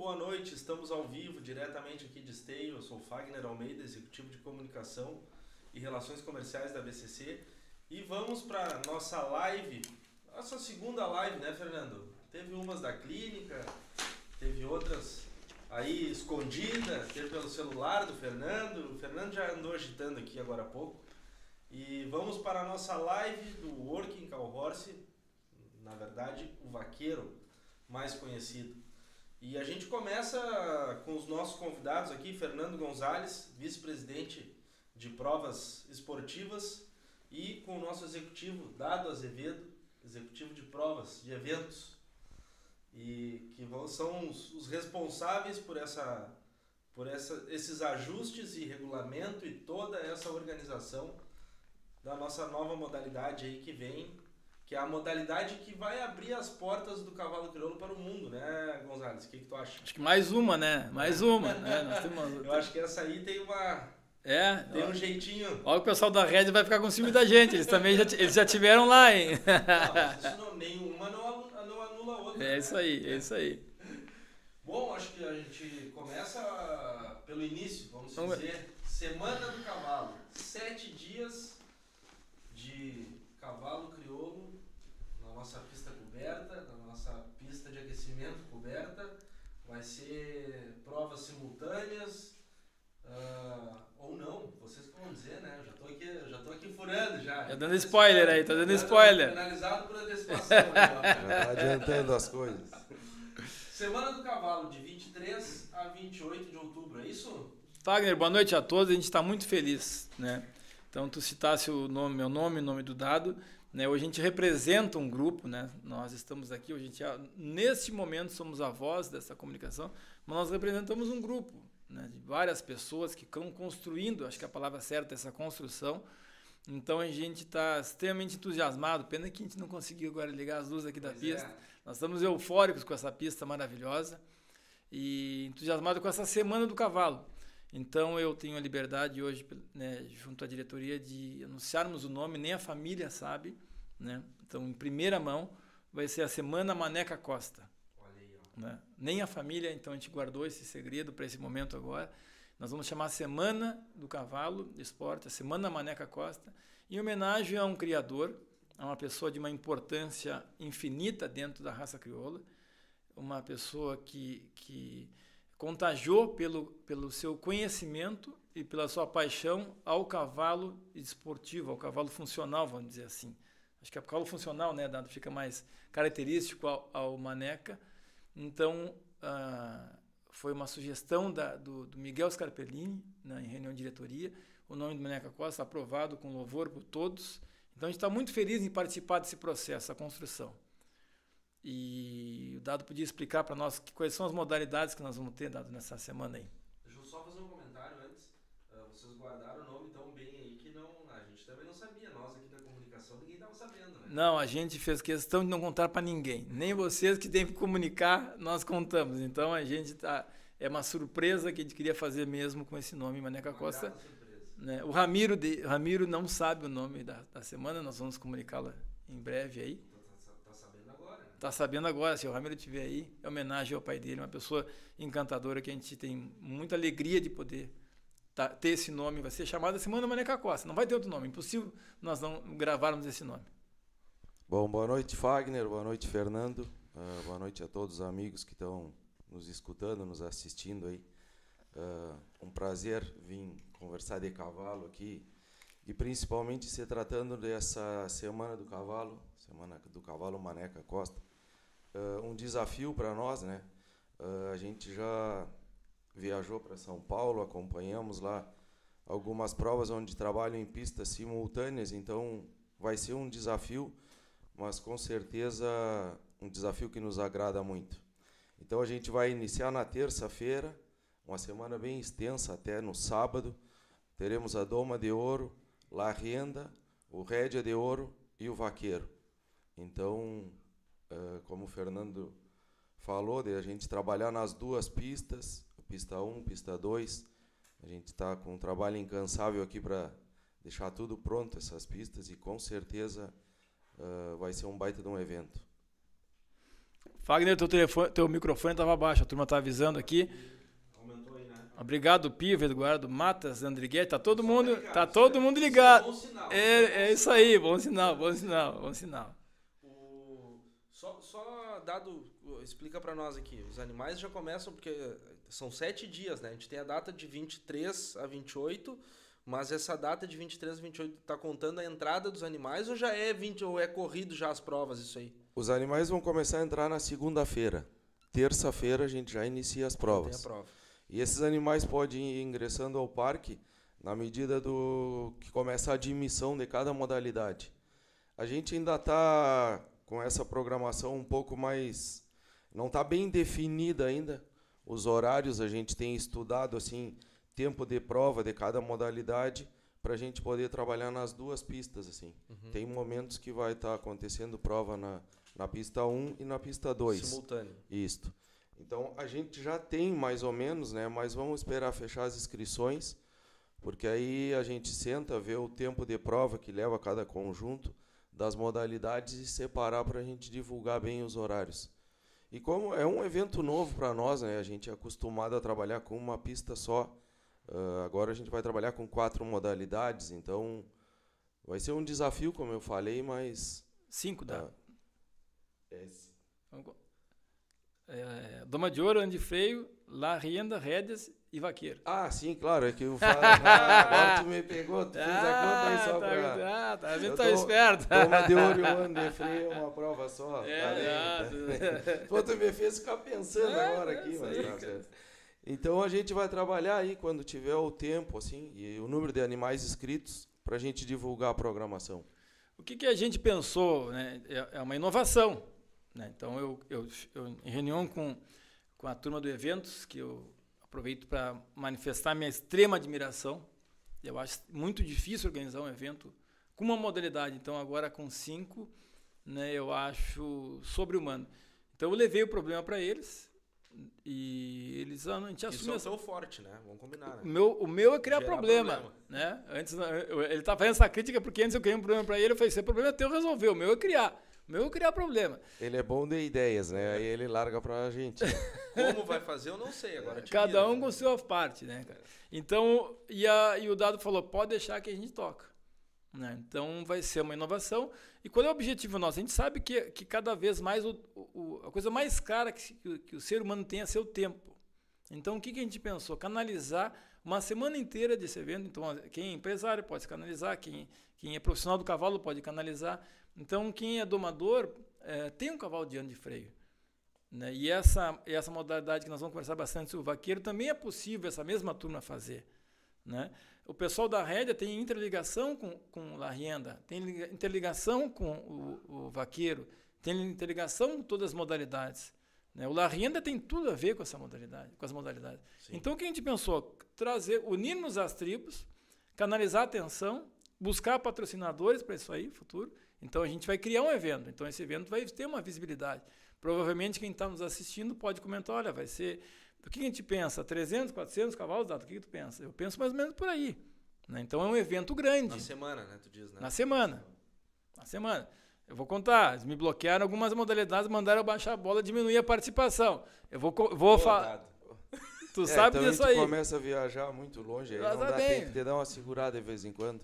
boa noite. Estamos ao vivo, diretamente aqui de Esteio. Eu sou Fagner Almeida, executivo de comunicação e relações comerciais da BCC. E vamos para nossa live, nossa segunda live, né, Fernando? Teve umas da clínica, teve outras aí escondida, teve pelo celular do Fernando. O Fernando já andou agitando aqui agora há pouco. E vamos para a nossa live do Working Cow Horse, na verdade, o vaqueiro mais conhecido. E a gente começa com os nossos convidados aqui, Fernando Gonzalez, vice-presidente de provas esportivas, e com o nosso executivo, Dado Azevedo, executivo de provas, de eventos, e que são os, os responsáveis por essa por essa, esses ajustes e regulamento e toda essa organização da nossa nova modalidade aí que vem que é a modalidade que vai abrir as portas do cavalo crioulo para o mundo, né, Gonzalez? O que, que tu acha? Acho que mais uma, né? Mais uma. né? Temos... Eu acho que essa aí tem uma. É, tem um jeitinho. Olha o pessoal da Red vai ficar com ciúme da gente. Eles também já, eles já tiveram lá, hein? Não, isso não, nenhuma não, não anula a outra. É isso aí, é isso aí. Bom, acho que a gente começa pelo início, vamos, vamos dizer. Semana do Cavalo. Sete dias de cavalo crioulo nossa pista coberta, na nossa pista de aquecimento coberta. Vai ser provas simultâneas uh, ou não, vocês que vão dizer, né? Eu já tô aqui, já tô aqui furando já. Tá dando spoiler aí, tá dando spoiler. Finalizado por antecipação. já tá adiantando as coisas. Semana do Cavalo, de 23 a 28 de outubro, é isso? Wagner, boa noite a todos. A gente está muito feliz, né? Então, tu citasse o nome, meu nome, o nome do dado. Né, hoje a gente representa um grupo, né? nós estamos aqui, hoje a gente, neste momento somos a voz dessa comunicação, mas nós representamos um grupo né, de várias pessoas que estão construindo, acho que a palavra certa é essa construção. Então a gente está extremamente entusiasmado, pena que a gente não conseguiu agora ligar as luzes aqui da pois pista. É. Nós estamos eufóricos com essa pista maravilhosa e entusiasmado com essa Semana do Cavalo. Então eu tenho a liberdade hoje, né, junto à diretoria, de anunciarmos o nome, nem a família sabe. Né? Então, em primeira mão, vai ser a Semana Maneca Costa. Aí, né? Nem a família, então a gente guardou esse segredo para esse momento agora. Nós vamos chamar a Semana do Cavalo de Esporte, a Semana Maneca Costa, em homenagem a um criador, a uma pessoa de uma importância infinita dentro da raça crioula, uma pessoa que, que contagiou pelo, pelo seu conhecimento e pela sua paixão ao cavalo esportivo, ao cavalo funcional, vamos dizer assim. Acho que é o cavalo funcional, né, Dado, fica mais característico ao, ao Maneca. Então, ah, foi uma sugestão da, do, do, Miguel Scarpellini, né, em reunião de diretoria, o nome do Maneca Costa aprovado com louvor por todos. Então, a gente está muito feliz em participar desse processo, a construção. E o Dado podia explicar para nós quais são as modalidades que nós vamos ter, Dado, nessa semana aí. Deixa eu só fazer um comentário antes. Uh, vocês guardaram o nome tão bem aí que não, a gente também não sabia. Nós aqui da comunicação, ninguém estava sabendo, né? Não, a gente fez questão de não contar para ninguém. Nem vocês que têm que comunicar, nós contamos. Então a gente tá. É uma surpresa que a gente queria fazer mesmo com esse nome, Maneca uma Costa. Né? O Ramiro, de, Ramiro não sabe o nome da, da semana, nós vamos comunicá-la em breve aí. Tá sabendo agora, se o Ramiro estiver aí, é homenagem ao pai dele, uma pessoa encantadora que a gente tem muita alegria de poder tá, ter esse nome. Vai ser chamada Semana Maneca Costa. Não vai ter outro nome. Impossível nós não gravarmos esse nome. Bom, boa noite, Fagner. Boa noite, Fernando. Uh, boa noite a todos os amigos que estão nos escutando, nos assistindo aí. Uh, um prazer vir conversar de cavalo aqui e principalmente se tratando dessa Semana do Cavalo, Semana do Cavalo Maneca Costa uh, um desafio para nós, né? Uh, a gente já viajou para São Paulo, acompanhamos lá algumas provas onde trabalham em pistas simultâneas, então vai ser um desafio, mas com certeza um desafio que nos agrada muito. Então a gente vai iniciar na terça-feira, uma semana bem extensa até no sábado. Teremos a Doma de Ouro, La Renda, o Rédia de Ouro e o Vaqueiro. Então uh, como o Fernando falou, de a gente trabalhar nas duas pistas, pista 1, pista 2. A gente está com um trabalho incansável aqui para deixar tudo pronto, essas pistas, e com certeza uh, vai ser um baita de um evento. Fagner, teu, telefone, teu microfone estava baixo, a turma está avisando aqui. Aumentou aí, né? Obrigado, Pivo, Eduardo Matas, Andriguete, tá todo mundo, tá todo mundo ligado. É, é isso aí, bom sinal, bom sinal, bom sinal. Dado, explica pra nós aqui. Os animais já começam porque são sete dias, né? A gente tem a data de 23 a 28, mas essa data de 23 a 28 tá contando a entrada dos animais ou já é 20 ou é corrido já as provas isso aí? Os animais vão começar a entrar na segunda-feira. Terça-feira a gente já inicia as Tem provas. a prova. E esses animais podem ir ingressando ao parque na medida do que começa a admissão de cada modalidade. A gente ainda está com essa programação um pouco mais. Não está bem definida ainda. Os horários a gente tem estudado assim, tempo de prova de cada modalidade, para a gente poder trabalhar nas duas pistas. assim. Tem momentos que vai estar acontecendo prova na, na pista 1 e na pista 2. Simultâneo. Isto. Então a gente já tem mais ou menos, né? Mas vamos esperar fechar as inscrições, porque aí a gente senta, vê o tempo de prova que leva cada conjunto das modalidades e separar para a gente divulgar bem os horários. E como é um evento novo para nós, né? A gente é acostumado a trabalhar com uma pista só. Ah, agora a gente vai trabalhar com quatro modalidades, então vai ser um desafio, como eu falei, mas Cinco dá. ah, é, É, doma de ouro, ano de freio, lá renda, rédeas e vaqueiro. Ah, sim, claro, é que eu falo. Ah, agora tu me pegou, tu fez a conta aí só tá, pra. ah, tá, Eu vendo? Tá esperto. Toma de um ano de freio, uma prova só. É, tá ah. Pô, tu me fez ficar pensando É, agora é aqui, mas aí, tá certo. Então a gente vai trabalhar aí quando tiver o tempo, assim, e o número de animais inscritos, pra gente divulgar a programação. O que, que a gente pensou, né? É, é uma inovação. Né? Então, eu, eu, eu, em reunião com, com a turma do eventos, que eu aproveito para manifestar minha extrema admiração. Eu acho muito difícil organizar um evento com uma modalidade. Então, agora com cinco, né, eu acho sobre-humano. Então, eu levei o problema para eles e eles ah, a gente Isso assumiu é o essa teu forte, né? Vamos combinar, o né? meu, o meu é criar problema, problema. né? Antes ele tá fazendo essa crítica porque antes eu criei um problema para ele, eu falei, esse problema é teu resolver, o meu é criar. Meu é criar problema. Ele é bom de ideias, né? Aí ele larga pra gente. Como vai fazer, eu não sei. Agora te Cada vira, um né? com sua parte, né, cara? Então, e, a, e o Dado falou, pode deixar que a gente toca. Né? Então vai ser uma inovação. E qual é o objetivo nosso? A gente sabe que, que cada vez mais o, o- a coisa mais cara que, que, o- que o ser humano tem é seu tempo. Então o que, que a gente pensou? Canalizar uma semana inteira desse evento. Então quem é empresário pode se canalizar, quem, quem é profissional do cavalo pode canalizar. Então quem é domador eh, tem um cavalo de ano de freio. Né? E essa, essa modalidade que nós vamos conversar bastante sobre o vaqueiro também é possível essa mesma turma fazer. Né? O pessoal da rédea tem interligação com, com a renda, tem liga- interligação com o, o vaqueiro, tem interligação com todas as modalidades. Né? O La Renda tem tudo a ver com essa modalidade, com as modalidades. Sim. Então o que a gente pensou? Trazer, unirmos as tribos, canalizar a atenção, buscar patrocinadores para isso aí, futuro. Então a gente vai criar um evento. Então esse evento vai ter uma visibilidade. Provavelmente quem está nos assistindo pode comentar, olha, vai ser o que a gente pensa? 300, 400 cavalos, Dado? O que, que tu pensa? Eu penso mais ou menos por aí. né? Então é um evento grande. Na semana, né? Tu diz, né? Na semana. Na semana. Eu vou contar. Eles me bloquearam algumas modalidades, mandaram eu baixar a bola, diminuir a participação. Eu vou, vou falar. Tu É, sabe também disso aí. começa a viajar muito longe, aí não Vaza dá bem. tempo de dar uma segurada de vez em quando.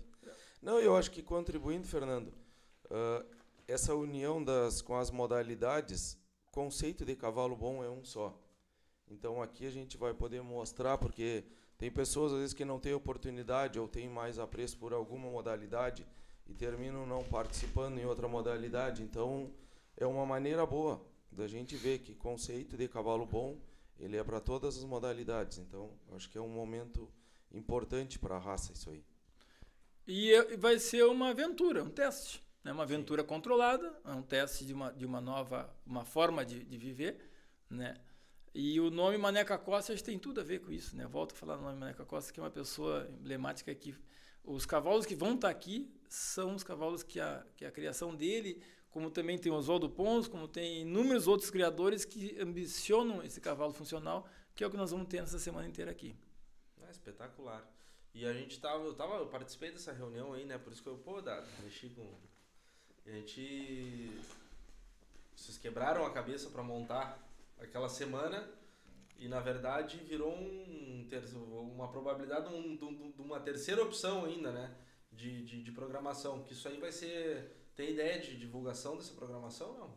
Não, eu acho que contribuindo, Fernando, ah, essa união das, com as modalidades, conceito de cavalo bom é um só. Então aqui a gente vai poder mostrar, porque tem pessoas às vezes que não têm oportunidade ou têm mais apreço por alguma modalidade e terminam não participando em outra modalidade. Então é uma maneira boa da gente ver que conceito de cavalo bom ele é para todas as modalidades. Então acho que é um momento importante para a raça isso aí. E é- vai ser uma aventura, um teste. Né? Uma aventura controlada, é um teste de uma, de uma nova uma forma de, de viver. Né? E o nome Maneca Costa acho que tem tudo a ver com isso. Né? Eu volto a falar do nome Maneca Costa, que é uma pessoa emblemática que os cavalos que vão estar aqui são os cavalos que a, que a criação dele, como também tem o Oswaldo Pons, como tem inúmeros outros criadores que ambicionam esse cavalo funcional, que é o que nós vamos ter nessa semana inteira aqui. Ah, espetacular. E a gente tava, eu tava, eu participei dessa reunião aí, né? Por isso que eu, pô, Dado, mexi com. A gente. vocês quebraram a cabeça para montar aquela semana e na verdade virou um uma probabilidade de, um, de, uma terceira opção ainda, né? De, de, de, programação. Que isso aí vai ser. Tem ideia de divulgação dessa programação não?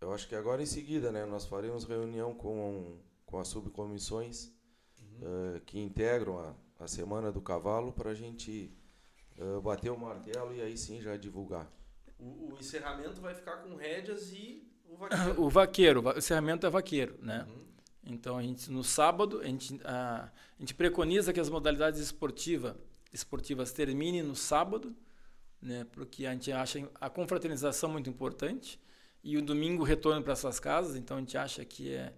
Eu acho que agora em seguida, né? Nós faremos reunião com, com as subcomissões uhum. uh, que integram a, a Semana do Cavalo para a gente uh, bater o martelo e aí sim já divulgar. O, o encerramento vai ficar com rédeas e o vaqueiro. o vaqueiro, o encerramento é vaqueiro, né? Uhum. Então a gente no sábado a gente, a, a gente preconiza que as modalidades esportiva, esportivas terminem no sábado, né? Porque a gente acha a confraternização muito importante e o domingo retorno para suas casas. Então a gente acha que é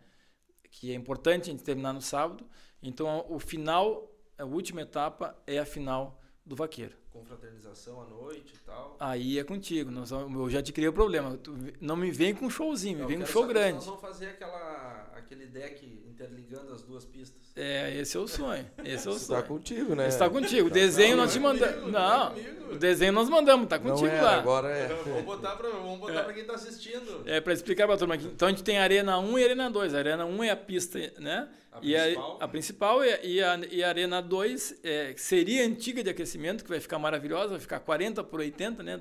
que é importante a gente terminar no sábado. Então o final, a última etapa é a final do vaqueiro. Confraternização à noite e tal. Aí é contigo. Nós, eu já te criei o problema. Tu não me vem com um showzinho, me vem com um show grande. Nós vamos fazer aquela, aquele deck interligando as duas pistas. É, esse é o sonho. Esse é o sonho. Está contigo, né? Está contigo. O desenho tá, nós te mandamos. Não, é o desenho nós mandamos, tá contigo é, lá. Agora é. Vamos botar para vamos botar é. quem está assistindo. É, para explicar para a turma aqui. Então a gente tem Arena 1 e Arena 2. A Arena 1 é a pista, né? A e principal. A, a principal e a, e a, e a Arena 2 é, seria antiga de aquecimento, que vai ficar maravilhosa, vai ficar 40 por 80, né?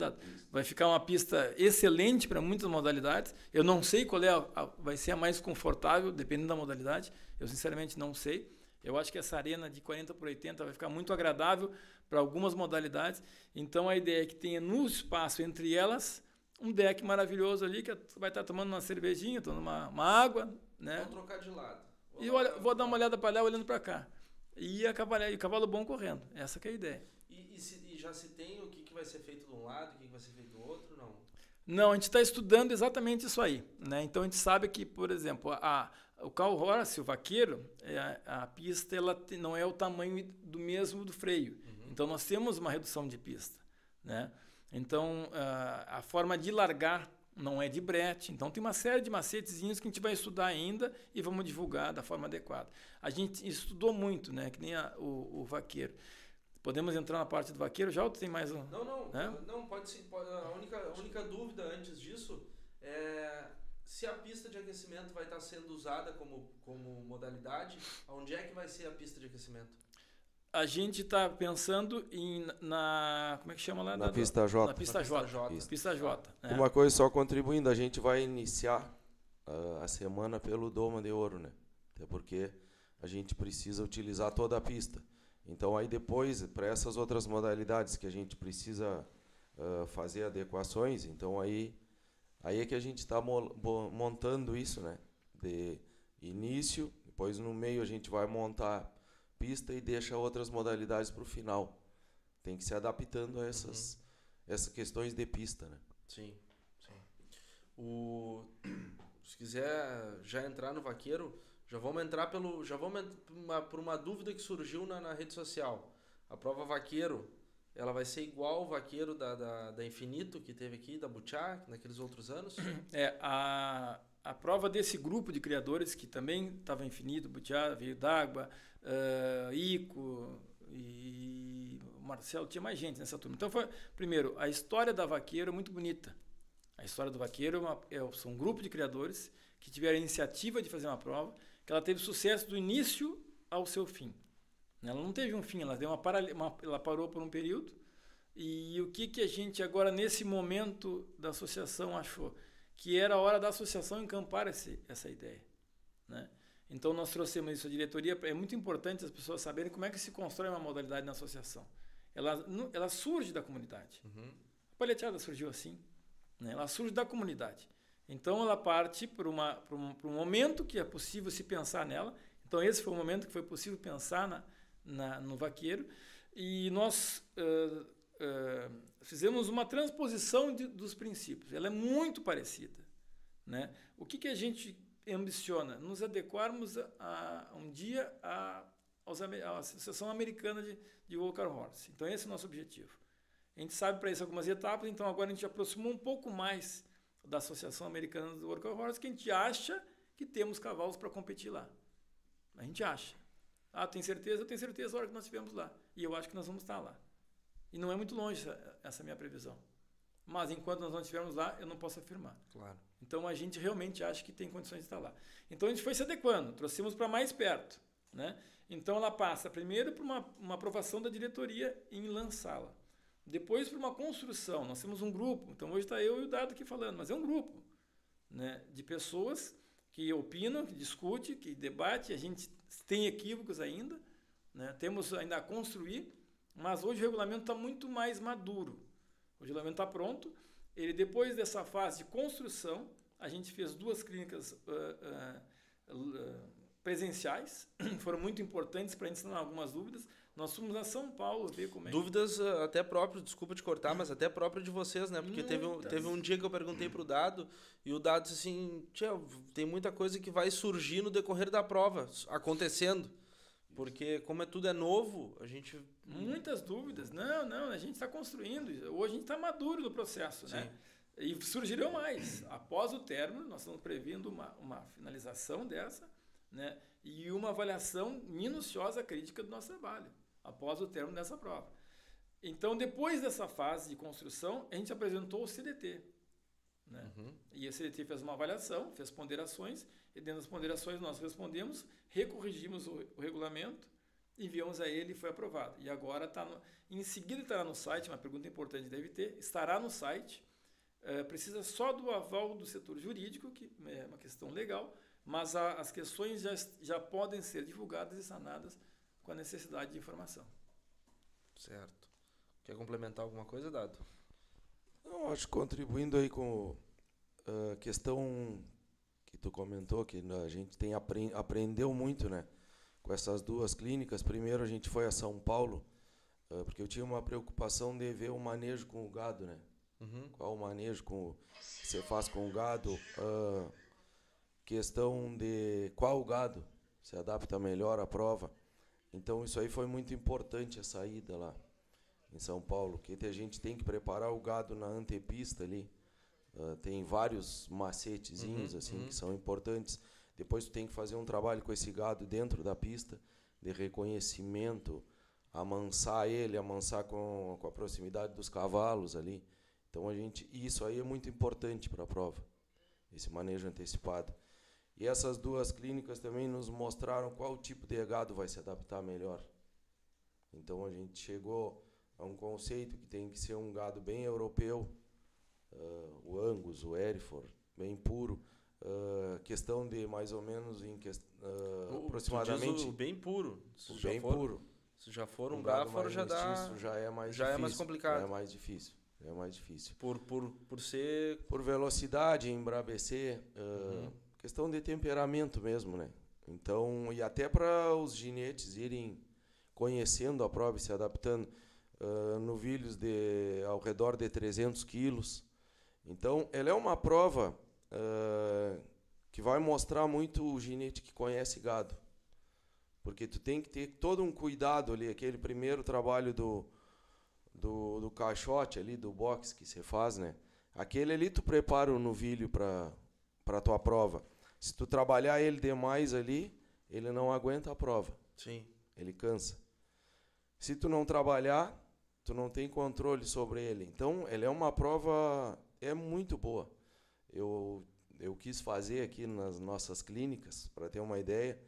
Vai ficar uma pista excelente para muitas modalidades. Eu não sei qual é a, vai ser a mais confortável, dependendo da modalidade. Eu sinceramente não sei. Eu acho que essa arena de 40 por 80 vai ficar muito agradável para algumas modalidades. Então a ideia é que tenha no espaço entre elas um deck maravilhoso ali que vai estar tomando uma cervejinha, tomando uma, uma água, né? Vou trocar de lado. E olha, vou dar uma olhada para lá, olhando para cá. E a cavalo, e cavalo bom correndo. Essa é a ideia. E, e, se, e, já se tem o que, que vai ser feito de um lado, o que, que vai ser feito do outro, não? Não, a gente está estudando exatamente isso aí. Né? Então a gente sabe que, por exemplo, a, o cow horse, o vaqueiro, é a, a pista ela não é o tamanho do mesmo do freio. Uhum. Então nós temos uma redução de pista, né? Então a, a forma de largar não é de brete. Então tem uma série de macetezinhos que a gente vai estudar ainda e vamos divulgar da forma adequada. A gente estudou muito, né? Que nem a, o, o vaqueiro. Podemos entrar na parte do vaqueiro já ou tem mais um? Não, não, né? não pode ser. Pode, a, única, a única dúvida antes disso é se a pista de aquecimento vai estar sendo usada como, como modalidade, onde é que vai ser a pista de aquecimento? A gente está pensando em na como é que chama lá na, pista J. Na pista J. Pista J. Pista. Pista J é. Uma coisa só contribuindo, a gente vai iniciar uh, a semana pelo Doma de Ouro, né? Até porque a gente precisa utilizar toda a pista. Então aí depois para essas outras modalidades que a gente precisa uh, fazer adequações, então aí Aí é que a gente está montando isso, né? De início, depois no meio a gente vai montar pista e deixa outras modalidades para o final. Tem que se adaptando a essas, uhum. essas questões de pista, né? Sim, sim. O, se quiser já entrar no vaqueiro, já vamos entrar pelo, já vamos uma, por uma dúvida que surgiu na, na rede social. A prova vaqueiro ela vai ser igual o vaqueiro da, da, da Infinito que teve aqui, da Butiá, naqueles outros anos? É, a, a prova desse grupo de criadores que também estava Infinito, Butiá, veio d'água, uh, Ico e Marcelo, tinha mais gente nessa turma. Então, foi, primeiro, a história da vaqueiro é muito bonita. A história do vaqueiro é, uma, é são um grupo de criadores que tiveram a iniciativa de fazer uma prova, que ela teve sucesso do início ao seu fim. Ela não teve um fim, ela, deu uma, uma ela parou por um período. E o que, que a gente agora, nesse momento da associação, achou? Que era a hora da associação encampar esse, essa ideia. Né? Então, nós trouxemos isso à diretoria. É muito importante as pessoas saberem como é que se constrói uma modalidade na associação. Ela, ela surge da comunidade. Uhum. A palheteada surgiu assim. Né? Ela surge da comunidade. Então, ela parte para, um, para um momento que é possível se pensar nela. Então, esse foi o momento que foi possível pensar na, na, no vaqueiro, e nós uh, uh, fizemos uma transposição de, dos princípios. Ela é muito parecida. Né? O que, que a gente ambiciona? Nos adequarmos a, a um dia à, Associação Americana de, de Walker Horse. Então, esse é o nosso objetivo. A gente sabe para isso algumas etapas, então agora a gente aproximou um pouco mais da Associação Americana do Worker Horse, que a gente acha que temos cavalos para competir lá. A gente acha. Ah, tem certeza? Eu tenho certeza a hora que nós estivemos lá. E eu acho que nós vamos estar lá. E não é muito longe essa, essa minha previsão. Mas enquanto nós não estivermos lá, eu não posso afirmar. Claro. Então a gente realmente acha que tem condições de estar lá. Então a gente foi se adequando, trouxemos para mais perto. Né? Então ela passa primeiro por uma, uma aprovação da diretoria em lançá-la. Depois por uma construção. Nós temos um grupo, então hoje está eu e o Dado aqui falando, mas é um grupo né, de pessoas que opinam, que discute, que debate. A gente tem equívocos ainda, né? temos ainda a construir, mas hoje o regulamento está muito mais maduro. O regulamento está pronto. Ele depois dessa fase de construção, a gente fez duas clínicas uh, uh, uh, presenciais, foram muito importantes para a gente sanar algumas dúvidas. Nós fomos a São Paulo ver como é. Dúvidas até próprio, desculpa te cortar, mas até próprio de vocês, né? Porque teve um, teve um dia que eu perguntei pro Dado e o Dado disse assim: tem muita coisa que vai surgir no decorrer da prova, acontecendo. Porque como é tudo é novo, a gente. Muitas dúvidas. Não, não, a gente está construindo. Hoje a gente está maduro no processo, né? Sim. né? E surgirão mais. Após o término, nós estamos prevendo uma, uma finalização dessa, né? E uma avaliação minuciosa crítica do nosso trabalho, após o término dessa prova. Então, depois dessa fase de construção, a gente apresentou o CDT. Né? Uhum. E o CDT fez uma avaliação, fez ponderações, e dentro das ponderações nós respondemos, recorrigimos o, o regulamento, enviamos a ele e foi aprovado. E agora está em seguida estará no site, uma pergunta importante deve ter, estará no site, é, precisa só do aval do setor jurídico, que é uma questão legal, mas a, as questões já, já podem ser divulgadas e sanadas com a necessidade de informação. Certo. Quer complementar alguma coisa, Dado? Não, acho que contribuindo aí com a uh, questão que tu comentou, que a gente tem apre aprendeu muito, né? Com essas duas clínicas. Primeiro a gente foi a São Paulo, uh, porque eu tinha uma preocupação de ver o manejo com o gado, né? Uhum. Qual o manejo com, que você faz com o gado. Uh, questão de qual gado se adapta melhor à prova. Então isso aí foi muito importante a saída lá em São Paulo, que a gente tem que preparar o gado na antepista ali. Uh, tem vários macetezinhos uhum, assim uhum. que são importantes. Depois tu tem que fazer um trabalho com esse gado dentro da pista de reconhecimento, amansar ele, amansar com, com a proximidade dos cavalos ali. Então a gente, isso aí é muito importante para a prova, esse manejo antecipado. E essas duas clínicas também nos mostraram qual tipo de gado vai se adaptar melhor. Então a gente chegou a um conceito que tem que ser um gado bem europeu, uh, o Angus, o Hereford, bem puro. Uh, questão de mais ou menos em que, uh, aproximadamente o bem puro, o bem for, puro. Se já for um, um gado já dá já é mais já difícil, é mais complicado, é mais difícil. É mais difícil. Por, por, por ser. Por velocidade, embrabecer. Uh, uhum. Questão de temperamento mesmo, né? Então, e até para os ginetes irem conhecendo a prova e se adaptando. Uh, novilhos de ao redor de 300 quilos. Então, ela é uma prova uh, que vai mostrar muito o ginete que conhece gado. Porque tu tem que ter todo um cuidado ali, aquele primeiro trabalho do, do, do caixote ali, do box que você faz, né? Aquele ali tu prepara o novilho para a tua prova. Se tu trabalhar ele demais ali, ele não aguenta a prova. Sim. Ele cansa. Se tu não trabalhar, tu não tem controle sobre ele. Então, ele é uma prova é muito boa. Eu eu quis fazer aqui nas nossas clínicas para ter uma ideia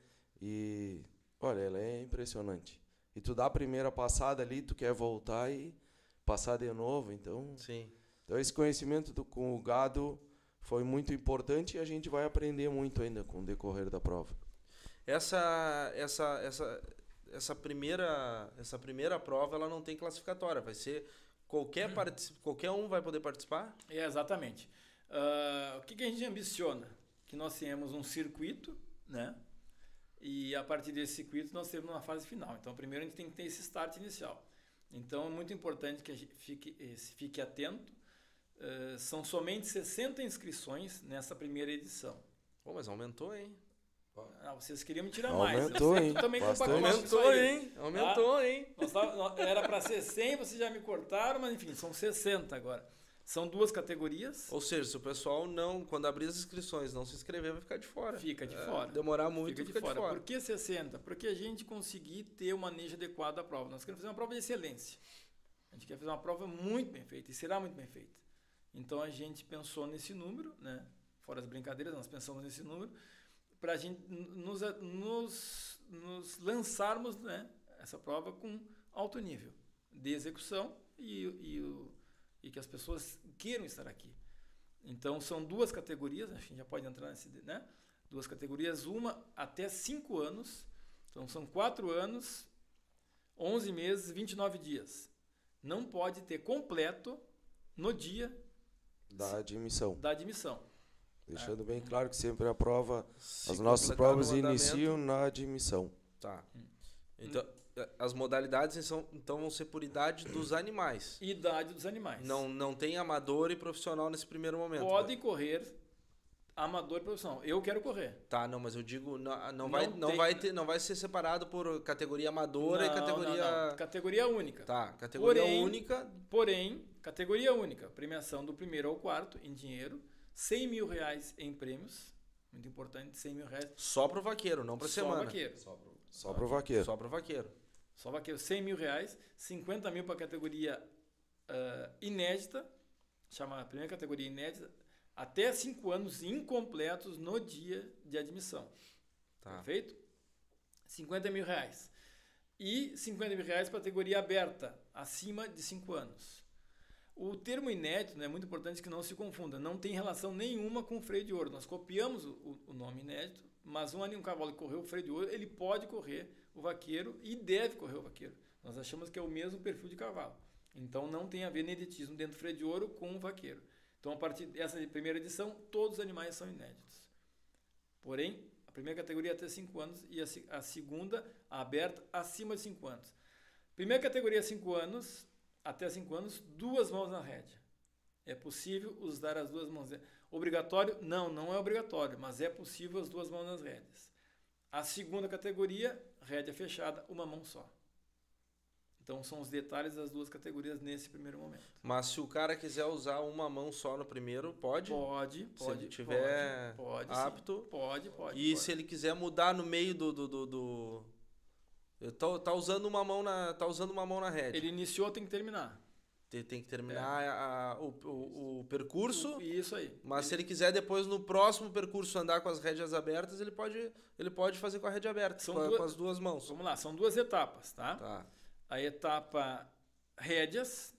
e olha, ela é impressionante. E tu dá a primeira passada ali, tu quer voltar e passar de novo, então. Sim. Então esse conhecimento do, com o gado foi muito importante e a gente vai aprender muito ainda com o decorrer da prova. Essa essa essa essa primeira essa primeira prova ela não tem classificatória, vai ser qualquer qualquer um vai poder participar? É, exatamente. Uh, o que, que a gente ambiciona? Que nós tenhamos um circuito, né? E a partir desse circuito nós temos uma fase final. Então, primeiro a gente tem que ter esse start inicial. Então, é muito importante que a gente fique, fique atento. Uh, são somente 60 inscrições nessa primeira edição. Pô, mas aumentou, hein? Ah, vocês queriam me tirar Aumentou, mais. Hein? Também Aumentou, hein? Aumentou, tá? hein? era para ser 100, vocês já me cortaram, mas enfim, são 60 agora. São duas categorias. Ou seja, se o pessoal não, quando abrir as inscrições, não se inscrever, vai ficar de fora. Fica de é, fora. Demorar muito, fica, de, fica fora. de, fora. Por que 60? Porque a gente conseguir ter o manejo adequado da prova. Nós queremos fazer uma prova de excelência. A gente quer fazer uma prova muito bem feita e será muito bem feita. Então a gente pensou nesse número, né? Fora as brincadeiras, nós pensamos nesse número para a gente nos, nos, nos lançarmos, né? Essa prova com alto nível de execução e, e, o, e que as pessoas queiram estar aqui. Então são duas categorias, a gente já pode entrar nesse, né? Duas categorias, uma até cinco anos. Então são quatro anos, 11 meses, 29 dias. Não pode ter completo no dia da admissão. Da admissão. Deixando bem claro que sempre a prova, Se as nossas provas iniciam na admissão. Tá. Então, as modalidades são, então vão ser por idade dos animais. Idade dos animais. Não, não tem amador e profissional nesse primeiro momento. Pode né? correr amador e profissional. Eu quero correr. Tá, não, mas eu digo não, não, não vai não vai ter, não vai ser separado por categoria amadora não, e categoria categoria única. Tá, categoria porém, única. Porém, categoria única, premiação do primeiro ao quarto em dinheiro, 100 mil reais em prêmios, muito importante, 100 mil reais. Só pro vaqueiro, não pra semana. Só vaqueiro. Só pro, só pro vaqueiro. Só pro vaqueiro. Só vaqueiro, 100 mil reais, 50 mil para categoria uh, inédita, chama a primeira categoria inédita, até 5 anos incompletos no dia de admissão. Tá. Perfeito? 50 mil reais. E 50 mil reais para categoria aberta, acima de 5 anos. O termo inédito né, é muito importante que não se confunda. Não tem relação nenhuma com o freio de ouro. Nós copiamos o, o nome inédito, mas um, um cavalo que correu o freio de ouro, ele pode correr o vaqueiro e deve correr o vaqueiro. Nós achamos que é o mesmo perfil de cavalo. Então não tem a ver nedetismo dentro do freio de ouro com o vaqueiro. Então, a partir dessa primeira edição, todos os animais são inéditos. Porém, a primeira categoria é até 5 anos e a, segunda, a aberta, acima de 5 anos. Primeira categoria, 5 anos, até 5 anos, duas mãos na rédea. É possível usar as duas mãos. Obrigatório? Não, não é obrigatório, mas é possível as duas mãos nas rédeas. A segunda categoria, rédea fechada, uma mão só. Então são os detalhes das duas categorias nesse primeiro momento. Mas se o cara quiser usar uma mão só no primeiro, pode? Pode, pode. Se ele tiver pode, apto. Sim. Pode, pode. E pode. se ele quiser mudar no meio do, do, do, do... Tô, tá usando uma mão na tá usando uma mão na rede. Ele iniciou, tem que terminar. Tem, tem que terminar é. a, o, o, o, percurso. Isso aí. Mas ele... se ele quiser depois no próximo percurso andar com as rédeas abertas, ele pode, ele pode fazer com a rede aberta, com, duas... com, as duas mãos. Vamos lá, são duas etapas, tá? Tá a etapa rédeas,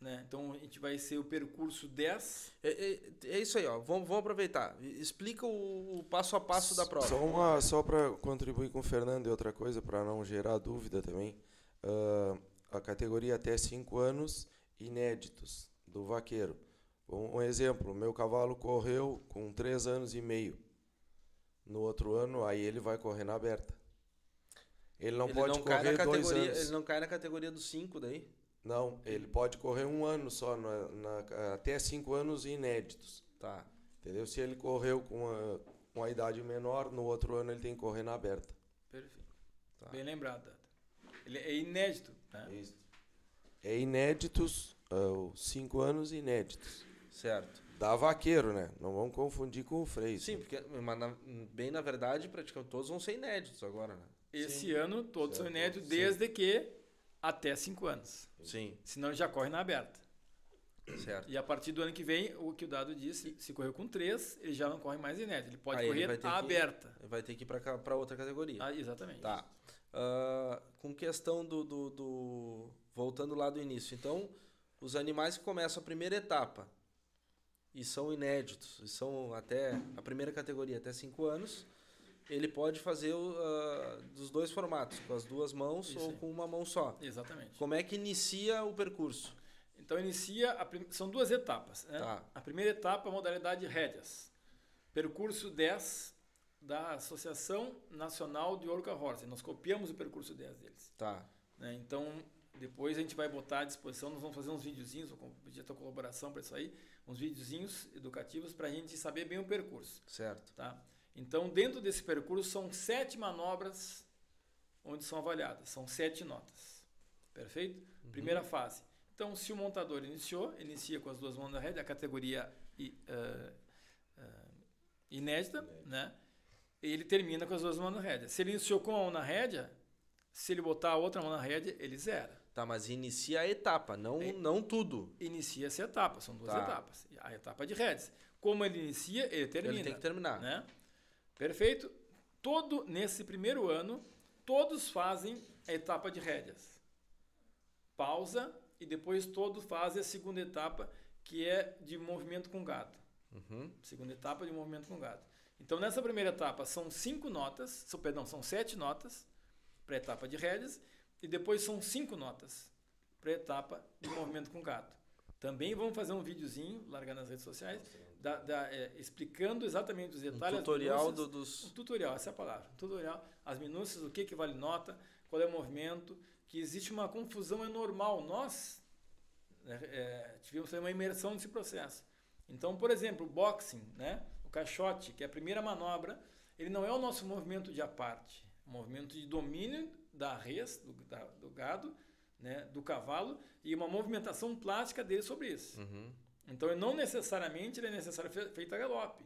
né? Então a gente vai ser o percurso 10. É, é, é isso aí, ó. Vamos, vamos aproveitar. Explica o, o passo a passo da prova. Só, uma, só para contribuir com o Fernando e outra coisa, para não gerar dúvida também. Uh, a categoria até 5 anos, inéditos, do vaqueiro. Um, um exemplo, meu cavalo correu com 3 anos e meio. No outro ano, aí ele vai correr na aberta. Ele não ele pode não correr dois anos. Ele não cai na categoria dos cinco daí? Não, ele pode correr um ano só, na, na, até cinco anos inéditos. Tá. Entendeu? Se ele correu com uma, uma idade menor, no outro ano ele tem que correr na aberta. Perfeito. Tá. Bem lembrado. Ele é inédito, né? Isso. É inéditos, uh, cinco anos inéditos. Certo. Da vaqueiro, né? Não vamos confundir com o freio. Sim, porque mas na, bem na verdade, praticamente todos vão ser inéditos agora, né? Esse Sim. ano todos certo. são inéditos, desde Sim. que até 5 anos. Sim. Senão já corre na aberta. Certo. E a partir do ano que vem, o que o dado disse, se correu com 3, ele já não corre mais inédito. Ele pode Aí correr ele aberta. Que, vai ter que ir para outra categoria. Ah, exatamente. Tá. Uh, com questão do, do, do. Voltando lá do início. Então, os animais que começam a primeira etapa e são inéditos, e são até a primeira categoria, até 5 anos ele pode fazer uh, dos dois formatos, com as duas mãos Isso ou aí. com uma mão só. Exatamente. Como é que inicia o percurso? Então inicia, são duas etapas. Né? Tá. A primeira etapa, a modalidade rédeas. Percurso 10 da Associação Nacional de Orca Horse. Nós copiamos o percurso 10 deles. Tá. Né? Então, depois a gente vai botar à disposição, nós vamos fazer uns videozinhos, vou pedir a tua colaboração para isso aí, uns videozinhos educativos para a gente saber bem o percurso. Certo. Tá? Então, dentro desse percurso, são sete manobras onde são avaliadas, são sete notas. Perfeito? Uhum. Primeira fase. Então, se o montador iniciou, inicia com as duas mãos na rede, a categoria uh, uh, inédita, né? ele termina com as duas mãos na rédea. Se ele iniciou com a mão na rédea, se ele botar a outra mão na rédea, ele zera. Tá, mas inicia a etapa, não, É. não tudo. Inicia-se a etapa, são duas Tá. etapas. A etapa de rédeas. Como ele inicia, ele termina. Ele tem que terminar. né? Perfeito? Todo nesse primeiro ano, todos fazem a etapa de rédeas. Pausa e depois todos fazem a segunda etapa, que é de movimento com gado. Uhum. Segunda etapa de movimento com gado. Então, nessa primeira etapa, são cinco notas, são, perdão, são sete notas para a etapa de rédeas, e depois são cinco notas para a etapa de movimento com gado. Também vamos fazer um videozinho, largar nas redes sociais, da- da, é, explicando exatamente os Um detalhes. as tutorial minúcias. do- dos. Um tutorial, essa é a palavra. Um tutorial, as minúcias, o que, que vale nota, qual é o movimento, que existe uma confusão, é normal. Nós né, é, tivemos uma imersão nesse processo. Então, por exemplo, o boxing, né, o caixote, que é a primeira manobra, ele não é o nosso movimento de aparte, é um movimento de domínio da res, do, da- do gado, né, do cavalo, e uma movimentação plástica dele sobre isso. Uhum. Então, não necessariamente ele é necessário fe- feito a galope.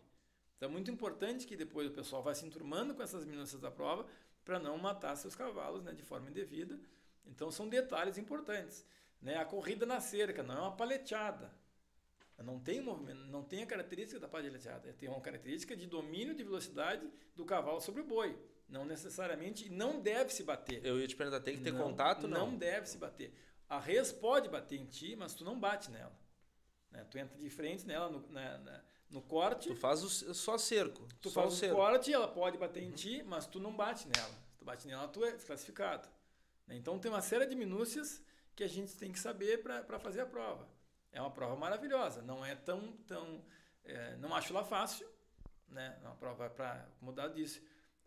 Então, é muito importante que depois o pessoal vá se enturmando com essas minúcias da prova para não matar seus cavalos né, de forma indevida. Então, são detalhes importantes. Né? A corrida na cerca não é uma paleteada. Não tem movimento, não tem a característica da paleteada. Tem uma característica de domínio de velocidade do cavalo sobre o boi. Não necessariamente, não deve se bater. Eu ia te perguntar, tem que ter Não- contato? Não. Não deve se bater. A res pode bater em ti, mas tu não bate nela. Né? Tu entra de frente nela no, na- na- no corte, Tu faz o, só cerco. tu só faz o cerco. corte, ela pode bater em ti, mas tu não bate nela. Se tu bate nela, tu é desclassificado. Né? Então tem uma série de minúcias que a gente tem que saber para fazer a prova. É uma prova maravilhosa, não é tão. tão é, não acho ela fácil, né? É uma prova para, como o Dado disse,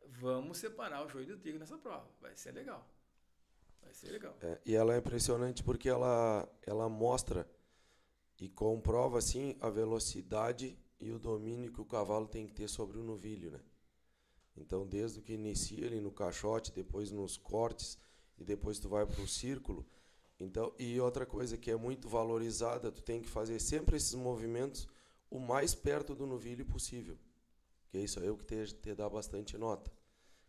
vamos separar o joio do trigo nessa prova. Vai ser legal. Vai ser legal. É, e ela é impressionante porque ela, ela mostra e comprova assim a velocidade e o domínio que o cavalo tem que ter sobre o novilho, né? Então, desde que inicia ele no caixote, depois nos cortes e depois tu vai para o círculo. Então, e outra coisa que é muito valorizada, tu tem que fazer sempre esses movimentos o mais perto do novilho possível. Que isso é o que te, te dá bastante nota.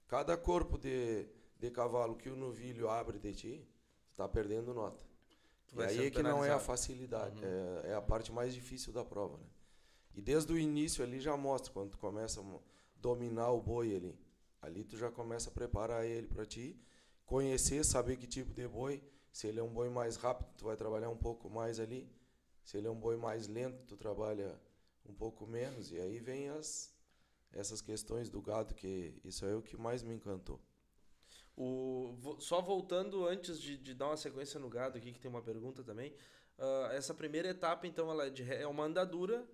Cada corpo de, de cavalo que o novilho abre de ti, está perdendo nota. Tu E aí é que não é a facilidade, Uhum. é, é a parte mais difícil da prova. Né? E desde o início ali já mostra, quando tu começa a dominar o boi ali, ali tu já começa a preparar ele para ti, conhecer, saber que tipo de boi, se ele é um boi mais rápido, tu vai trabalhar um pouco mais ali, se ele é um boi mais lento, tu trabalha um pouco menos, e aí vem as essas questões do gado, que isso é o que mais me encantou. O, só voltando antes de, de dar uma sequência no gado aqui, que tem uma pergunta também. ah, essa primeira etapa, então, ela é, de, é uma andadura.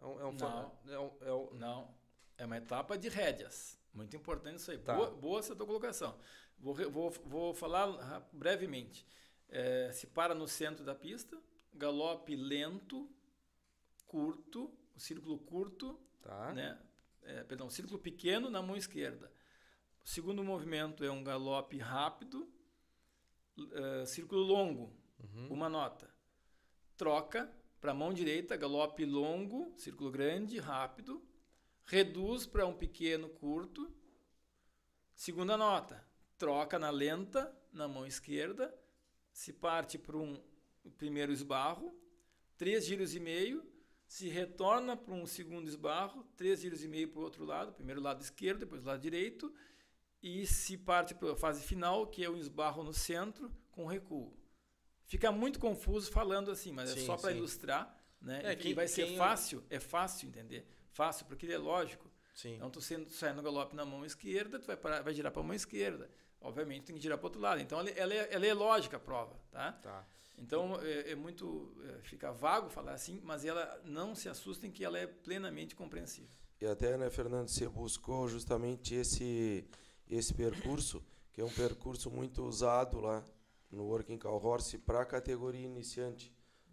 É um, é um, fa- é um- é um- Não, é uma etapa de rédeas. Muito importante isso aí. Tá. Boa, boa essa tua colocação. Vou, vou, vou falar ra- brevemente. É, se para no centro da pista, galope lento, curto, círculo curto, tá. né? É, perdão, círculo pequeno na mão esquerda. O segundo movimento é um galope rápido, eh, círculo longo, Uhum. uma nota. Troca para a mão direita, galope longo, círculo grande, rápido. Reduz para um pequeno, curto. Segunda nota. Troca na lenta, na mão esquerda. Se parte para um primeiro esbarro. Três giros e meio. Se retorna para um segundo esbarro. Três giros e meio para o outro lado. Primeiro lado esquerdo, depois lado direito. E se parte para a fase final, que é o esbarro no centro, com recuo. Fica muito confuso falando assim, mas é Sim, só para ilustrar, né? É, e quem- vai ser quem- fácil, é fácil entender. Fácil, porque ele é lógico. Sim. Então, tu sendo, sai no galope na mão esquerda, tu vai, parar, vai girar para a mão esquerda. Obviamente, tem que girar para o outro lado. Então, ela, ela é, ela é lógica a prova, tá? Tá. Então, é, é muito... é, fica vago falar assim, mas ela não se assustem que ela é plenamente compreensível. E até, né, Fernando, você buscou justamente esse, esse percurso, que é um percurso muito usado lá no Working Cow Horse para a categoria iniciante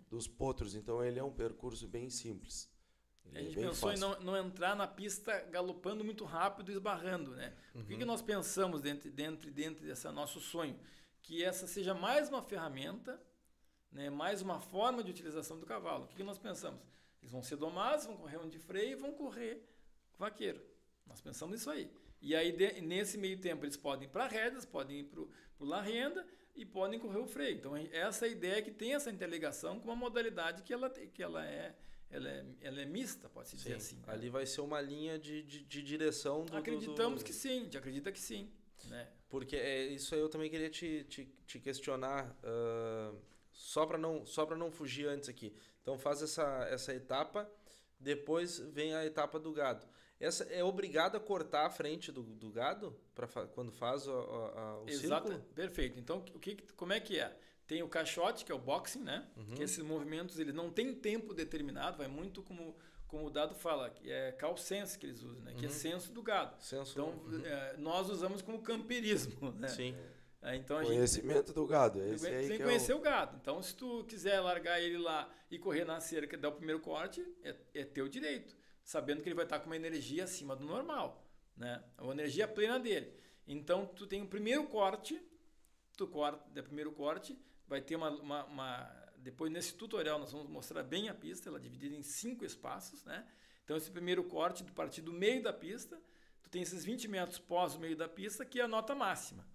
dos potros. Então, ele é um percurso bem simples. Ele A é gente bem pensou fácil. em não, não entrar na pista galopando muito rápido e esbarrando, né? Por que, que nós pensamos dentro, dentro, dentro desse nosso sonho? Que essa seja mais uma ferramenta, né? mais uma forma de utilização do cavalo. O que, que nós pensamos? Eles vão ser domados, vão correr um de freio e vão correr vaqueiro. Nós pensamos nisso aí. E aí, de- nesse meio tempo, eles podem ir para rédeas, podem ir para o La Renda, e podem correr o freio. Então, essa é a ideia que tem essa interligação com uma modalidade que ela, que ela é ela é, ela é mista, pode-se dizer assim. Né? Ali vai ser uma linha de, de, de direção do. Acreditamos do... que sim, a gente acredita que sim. Né? Porque é, isso aí eu também queria te, te, te questionar, uh, só para não, só não fugir antes aqui. Então faz essa, essa etapa, depois vem a etapa do gado. Essa é obrigado a cortar a frente do, do gado para quando faz o, o, o Exato, círculo? perfeito. Então o que, como é que é? Tem o caixote, que é o boxing, né? Uhum. Que esses movimentos ele não tem tempo determinado, vai muito como, como o dado fala, que é cal sense que eles usam, né? Uhum. Que é uhum. senso do gado. Senso, então, uhum. é, nós usamos como camperismo, né? Sim. É, então, Conhecimento gente, do gado. Esse tem que é conhecer é o... o... gado. Então, se tu quiser largar ele lá e correr na cerca, dar o primeiro corte, é, é teu direito. Sabendo que ele vai estar com uma energia acima do normal. Né? Uma energia plena dele. Então, tu tem o primeiro corte, tu corta, o primeiro corte, vai ter uma, uma, uma, Depois, nesse tutorial, nós vamos mostrar bem a pista, ela é dividida em cinco espaços. Né? Então, esse primeiro corte, do partir do meio da pista, tu tem esses 20 metros pós o meio da pista, que é a nota máxima.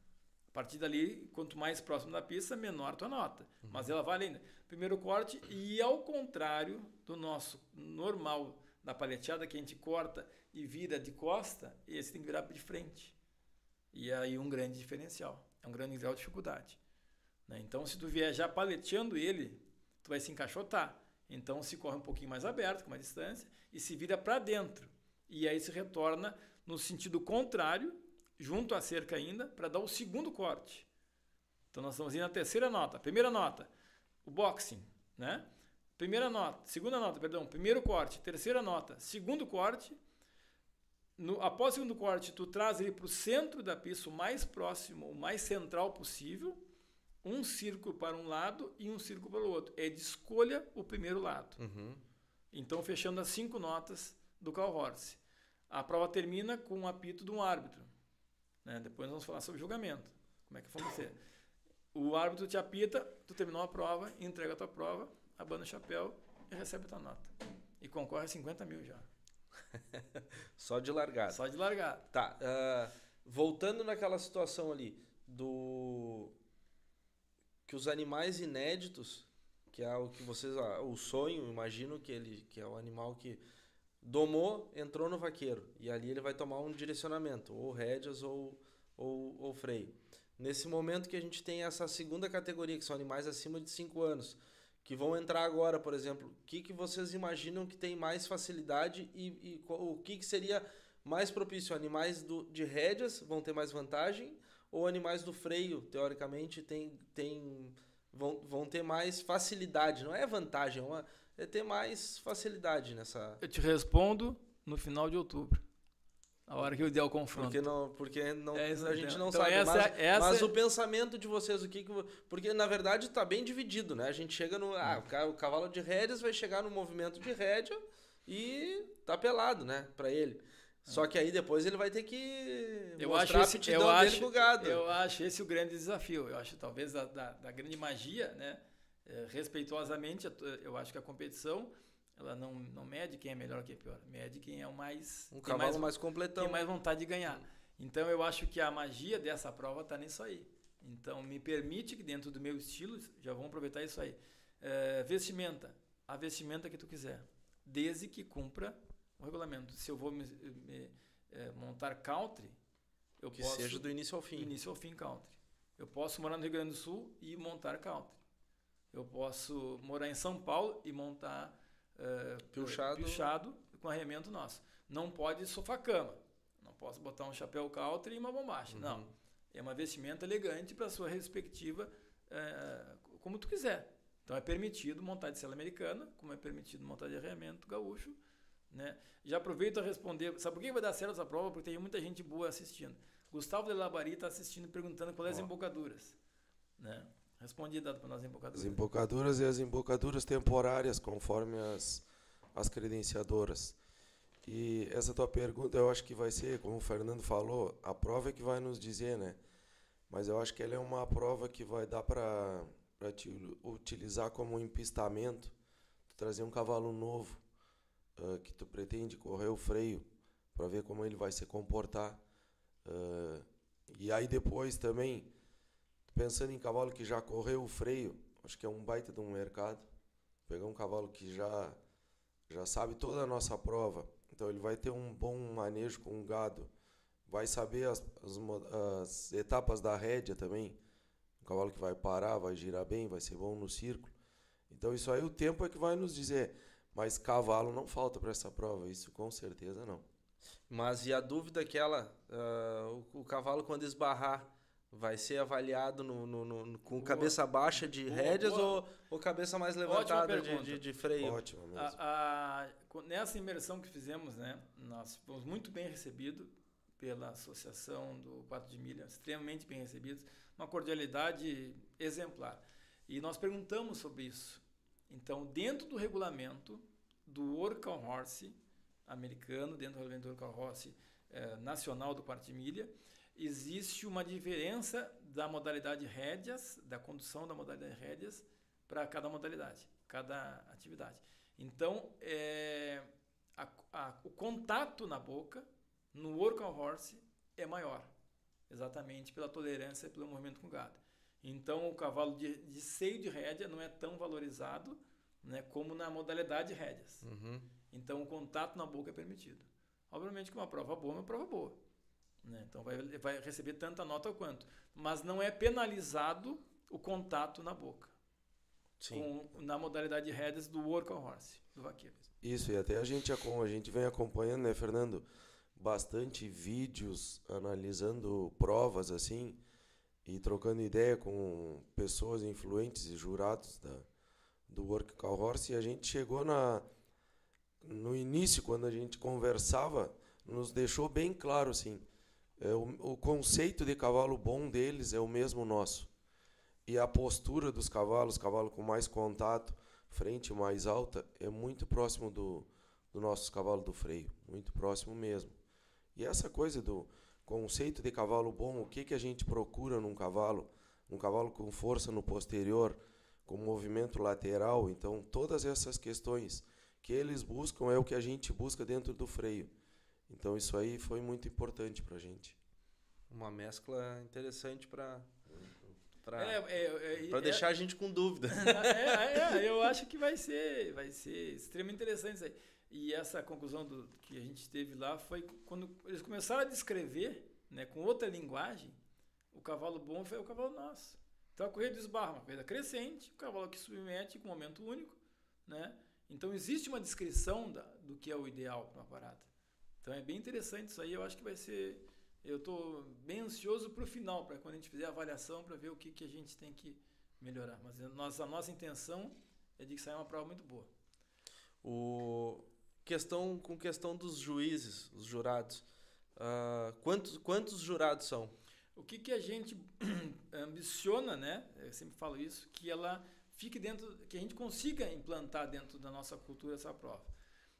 A partir dali, quanto mais próximo da pista, menor tua nota. Uhum. Mas ela vale ainda. Primeiro corte, e ao contrário do nosso normal da paleteada, que a gente corta e vira de costa, esse tem que virar de frente. E aí um grande diferencial. É um grande grau de dificuldade. Né? Então, se tu vier já paleteando ele, tu vai se encaixotar. Então, se corre um pouquinho mais aberto, com uma distância, e se vira para dentro. E aí se retorna no sentido contrário, junto à cerca ainda, para dar o segundo corte. Então, nós estamos indo na terceira nota. Primeira nota, o boxing, né? Primeira nota, segunda nota, perdão, primeiro corte, terceira nota, segundo corte. No, após o segundo corte, tu traz ele para o centro da pista, o mais próximo, o mais central possível um círculo para um lado e um círculo para o outro. É de escolha o primeiro lado. Uhum. Então, fechando as cinco notas do call horse. A prova termina com um apito de um árbitro. Né? Depois nós vamos falar sobre julgamento. Como é que foi ser. O árbitro te apita, tu terminou a prova, entrega a tua prova, abana o chapéu e recebe a tua nota. E concorre a 50 mil já. Só de largada. Só de largada. Tá. Uh, voltando naquela situação ali do que os animais inéditos, que é o que vocês, ah, o sonho, imagino que ele, que é o animal que domou, entrou no vaqueiro e ali ele vai tomar um direcionamento, ou rédeas ou, ou, ou freio. Nesse momento que a gente tem essa segunda categoria, que são animais acima de 5 anos, que vão entrar agora, por exemplo, o que, que vocês imaginam que tem mais facilidade e, e o que, que seria mais propício? Animais do, de rédeas vão ter mais vantagem ou animais do freio, teoricamente, tem, tem, vão, vão ter mais facilidade. Não é vantagem, é, uma, é ter mais facilidade nessa. Eu te respondo no final de outubro. A hora que eu der o confronto. Porque não, porque não, é a gente não então sabe. Essa, mas, essa... mas o pensamento de vocês, o que, que Porque na verdade está bem dividido, né? A gente chega no. Ah, o cavalo de rédeas vai chegar no movimento de rédea e tá pelado, né? Para ele. Só que aí depois ele vai ter que eu mostrar acho esse, a eu acho, dele gado. Eu acho esse o grande desafio. Eu acho talvez da, da, da grande magia, né? É, respeitosamente, eu acho que a competição ela não, não mede quem é melhor ou quem é pior. Mede quem é o mais... Um cavalo mais, mais completão. Tem mais vontade de ganhar. Então eu acho que a magia dessa prova está nisso aí. Então me permite que dentro do meu estilo, já vamos aproveitar isso aí, é, vestimenta. A vestimenta que tu quiser. Desde que cumpra o regulamento. Se eu vou me, me é, montar country, eu que posso. seja do início ao fim. Do início ao fim country. Eu posso morar no Rio Grande do Sul e montar country. Eu posso morar em São Paulo e montar uh, pilchado. pilchado com arremento nosso. Não pode sofá-cama. Não posso botar um chapéu country e uma bombacha. Uhum. Não. É uma vestimenta elegante para sua respectiva, uh, como tu quiser. Então é permitido montar de sela americana, como é permitido montar de arremento gaúcho né? Já aproveito a responder. Sabe por que vai dar certo essa prova? Porque tem muita gente boa assistindo. Gustavo de Labari está assistindo perguntando quais oh. as embocaduras. Né? Respondi dado para as embocaduras. As embocaduras e as embocaduras temporárias, conforme as, as credenciadoras. E essa tua pergunta, eu acho que vai ser, como o Fernando falou, a prova é que vai nos dizer, né? Mas eu acho que ela é uma prova que vai dar para te utilizar como empistamento, trazer um cavalo novo uh, que tu pretende correr o freio para ver como ele vai se comportar. Uh, e aí depois também pensando em cavalo que já correu o freio, acho que é um baita de um mercado. Pegar um cavalo que já já sabe toda a nossa prova, então ele vai ter um bom manejo com o gado, vai saber as, as, as etapas da rédea também. Um cavalo que vai parar, vai girar bem, vai ser bom no círculo. Então isso aí o tempo é que vai nos dizer. Mas cavalo não falta para essa prova, isso com certeza não. Mas e a dúvida é que ela, uh, o, o, cavalo quando esbarrar vai ser avaliado no, no, no com boa. cabeça baixa de boa, rédeas boa. Ou, ou cabeça mais levantada de, de, de, freio? Ótimo mesmo. A, a, nessa imersão que fizemos, né, nós fomos muito bem recebidos pela associação do Quatro de Milha, extremamente bem recebidos, uma cordialidade exemplar. E nós perguntamos sobre isso. Então, dentro do regulamento do Orcal Horse americano, dentro do regulamento do Orcal Horse eh, nacional do quarto de milha, existe uma diferença da modalidade rédeas, da condução da modalidade rédeas, para cada modalidade, cada atividade. Então, é, a, a, o contato na boca no Orcal Horse é maior, exatamente pela tolerância e pelo movimento com o gado. Então, o cavalo de, de seio de rédea não é tão valorizado né, como na modalidade rédeas. Uhum. Então, o contato na boca é permitido. Obviamente que uma prova boa é uma prova boa. Né? Então, vai, vai receber tanta nota quanto. Mas não é penalizado o contato na boca. Sim. Com, na modalidade rédeas do work horse, do vaqueiro. Isso, e até a gente, a gente vem acompanhando, né, Fernando? Bastante vídeos analisando provas assim e trocando ideia com pessoas influentes e jurados da, do Work Call Horse e a gente chegou na no início quando a gente conversava nos deixou bem claro assim é, o, o conceito de cavalo bom deles é o mesmo nosso e a postura dos cavalos cavalo com mais contato frente mais alta é muito próximo do do nosso cavalo do freio muito próximo mesmo e essa coisa do conceito de cavalo bom, o que, que a gente procura num cavalo? Um cavalo com força no posterior, com movimento lateral. Então, todas essas questões que eles buscam é o que a gente busca dentro do freio. Então, isso aí foi muito importante para a gente. Uma mescla interessante para para é, é, é, deixar a gente com dúvida. É, é, eu acho que vai ser, vai ser extremamente interessante isso aí. E essa conclusão do, que a gente teve lá foi quando eles começaram a descrever, né, com outra linguagem, o cavalo bom foi o cavalo nosso. Então a corrida do esbarro, uma corrida crescente, o cavalo que submete com um momento único, né? Então existe uma descrição da, do que é o ideal para uma parada. Então é bem interessante isso aí, eu acho que vai ser eu estou bem ansioso para o final, para quando a gente fizer a avaliação, para ver o que, que a gente tem que melhorar. Mas a nossa, a nossa intenção é de que saia uma prova muito boa. O, questão com questão dos juízes, os jurados. Uh, quantos, quantos jurados são? O que, que a gente ambiciona, né? Eu sempre falo isso, que ela fique dentro, que a gente consiga implantar dentro da nossa cultura essa prova.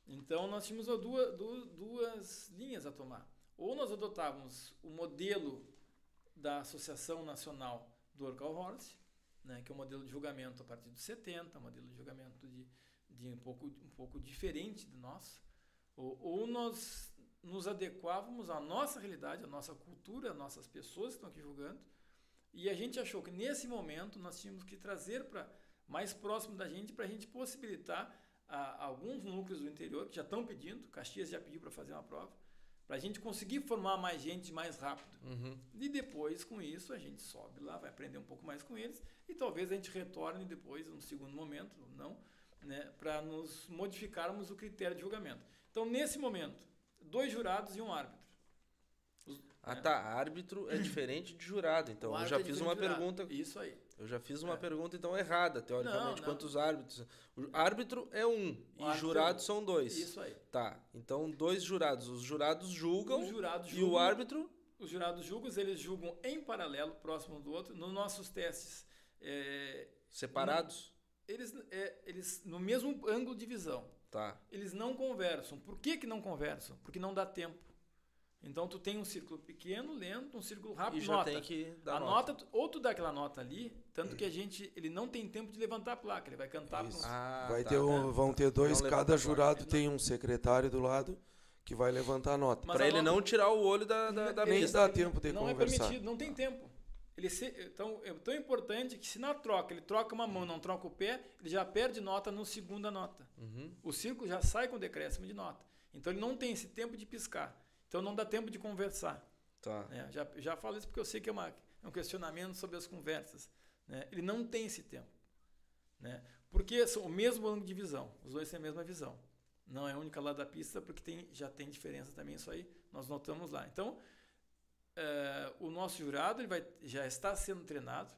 Então nós tínhamos duas, duas, duas linhas a tomar. Ou nós adotávamos o modelo da Associação Nacional do Orcal Horse, né, que é um modelo de julgamento a partir dos 70, um modelo de julgamento de de um pouco, um pouco diferente do nosso, ou, ou nós nos adequávamos à nossa realidade, à nossa cultura, às nossas pessoas que estão aqui julgando, e a gente achou que nesse momento nós tínhamos que trazer para mais próximo da gente para a gente possibilitar a, alguns núcleos do interior que já estão pedindo, Caxias já pediu para fazer uma prova, para a gente conseguir formar mais gente mais rápido. Uhum. E depois, com isso, a gente sobe lá, vai aprender um pouco mais com eles e talvez a gente retorne depois, num segundo momento, não, né, para nos modificarmos o critério de julgamento. Então, nesse momento, dois jurados e um árbitro. Os, ah, né? tá. Árbitro é diferente de jurado. Então, eu já é fiz uma pergunta. Isso aí. Eu já fiz uma é. pergunta, então, errada, teoricamente. Não, não. Quantos árbitros? O árbitro é um o e jurados são dois. Isso aí. Tá. Então, dois jurados. Os jurados julgam. Os jurados julgam, e o árbitro? Os jurados julgam, eles julgam em paralelo, próximo do outro. Nos nossos testes. É, Separados? eles, é, eles no mesmo ângulo de visão. Tá. Eles não conversam. Por que, que não conversam? Porque não dá tempo. Então tu tem um círculo pequeno, lento, um círculo rápido, e já nota. tem que dar a nota. nota. ou tu dá aquela nota ali, tanto que a gente ele não tem tempo de levantar a placa, ele vai cantar. Um... Ah, vai tá, ter um, vão ter dois, cada jurado tem um secretário do lado que vai levantar a nota. Para ele nota... não tirar o olho da da, da Nem dá tempo de não conversar. Não é permitido, não tem tempo. Ele se, então, é tão importante que se na troca ele troca uma mão não troca o pé, ele já perde nota no segunda nota. Uhum. O círculo já sai com decréscimo de nota. Então ele não tem esse tempo de piscar. Então não dá tempo de conversar. Tá. né? Já, já falo isso porque eu sei que é, uma, é um questionamento sobre as conversas. né? Ele não tem esse tempo. Né? Porque são o mesmo ângulo de visão. Os dois têm a mesma visão. Não é a única lado da pista, porque tem, já tem diferença também. Isso aí nós notamos lá. Então, eh, o nosso jurado ele vai, já está sendo treinado.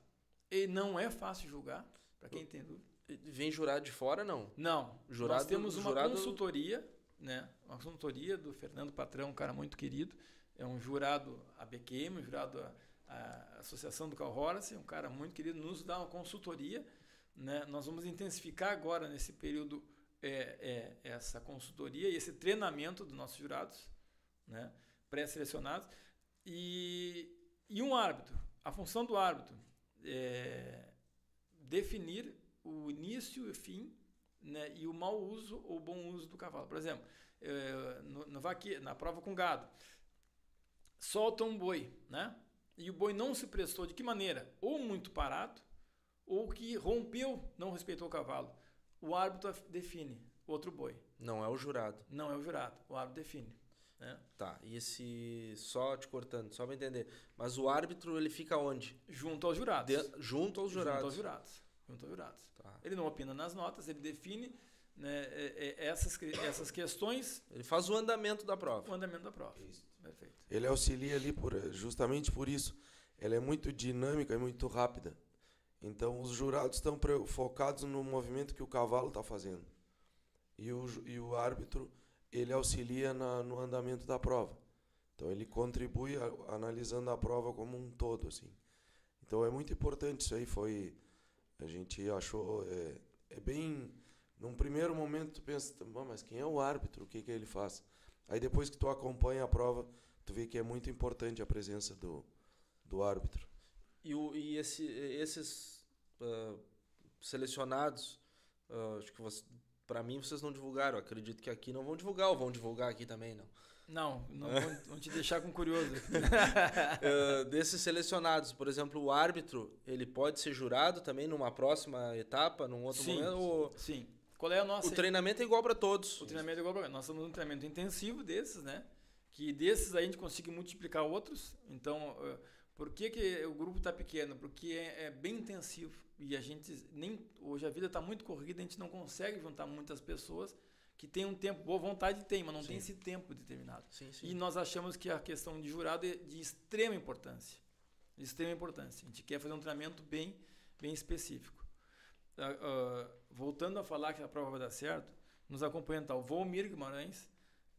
E não é fácil julgar, para quem tem dúvida. Vem jurado de fora, não? Não. Jurado- nós temos uma jurado- consultoria, né? Uma consultoria do Fernando Patrão, um cara muito querido. É um jurado ABQM, um jurado a, Associação do Cal Horse, um cara muito querido, nos dá uma consultoria. Né? Nós vamos intensificar agora, nesse período, é, é, essa consultoria e esse treinamento dos nossos jurados, né? pré-selecionados. E, e um árbitro. A função do árbitro é definir o início e o fim né, e o mau uso ou bom uso do cavalo. Por exemplo, no, no vaque- na prova com gado, solta um boi, né? E o boi não se prestou de que maneira? Ou muito parado, ou que rompeu, não respeitou o cavalo. O árbitro define outro boi. Não é o jurado. Não é o jurado, o árbitro define. Né? Tá. E esse. Só te cortando, só pra entender. Mas o árbitro, ele fica onde? Junto aos jurados. De- Junto aos jurados. Junto aos jurados. Junto aos jurados. Tá. Ele não opina nas notas, ele define né, é- é- essas, essas questões, Ele faz o andamento da prova. o andamento da prova. Perfeito. Ele auxilia ali por, justamente por isso. Ela é muito dinâmica e muito rápida. Então os jurados estão focados no movimento que o cavalo está fazendo. E o, e o árbitro ele auxilia na, no andamento da prova. Então ele contribui a- analisando a prova como um todo assim. Então é muito importante isso aí. Foi a gente achou é, é bem num primeiro momento tu pensa, "Bom, mas quem é o árbitro? O que que ele faz? Aí depois que tu acompanha a prova, tu vê que é muito importante a presença do, do árbitro. E, o, e esse, esses ah, selecionados, ah, acho que você, pra mim vocês não divulgaram. Acredito que aqui não vão divulgar, ou vão divulgar aqui também, não. Não, não vou te deixar com curioso. Ah, desses selecionados, por exemplo, o árbitro, ele pode ser jurado também numa próxima etapa, num outro Sim, momento? Ou Sim. Qual é a nossa o treinamento é igual para todos? O treinamento é igual pra- Nós estamos num treinamento intensivo desses, né? Que desses aí a gente consegue multiplicar outros. Então, eh, por que, que o grupo está pequeno? Porque é, é bem intensivo. E a gente nem. Hoje a vida está muito corrida, a gente não consegue juntar muitas pessoas que têm um tempo, boa vontade tem, mas não tem esse tempo determinado. Sim, sim. E nós achamos que a questão de jurado é de extrema importância. De extrema importância. A gente quer fazer um treinamento bem, bem específico. Ah, ah, voltando a falar que a prova vai dar certo, nos acompanha tá o Volmir Guimarães,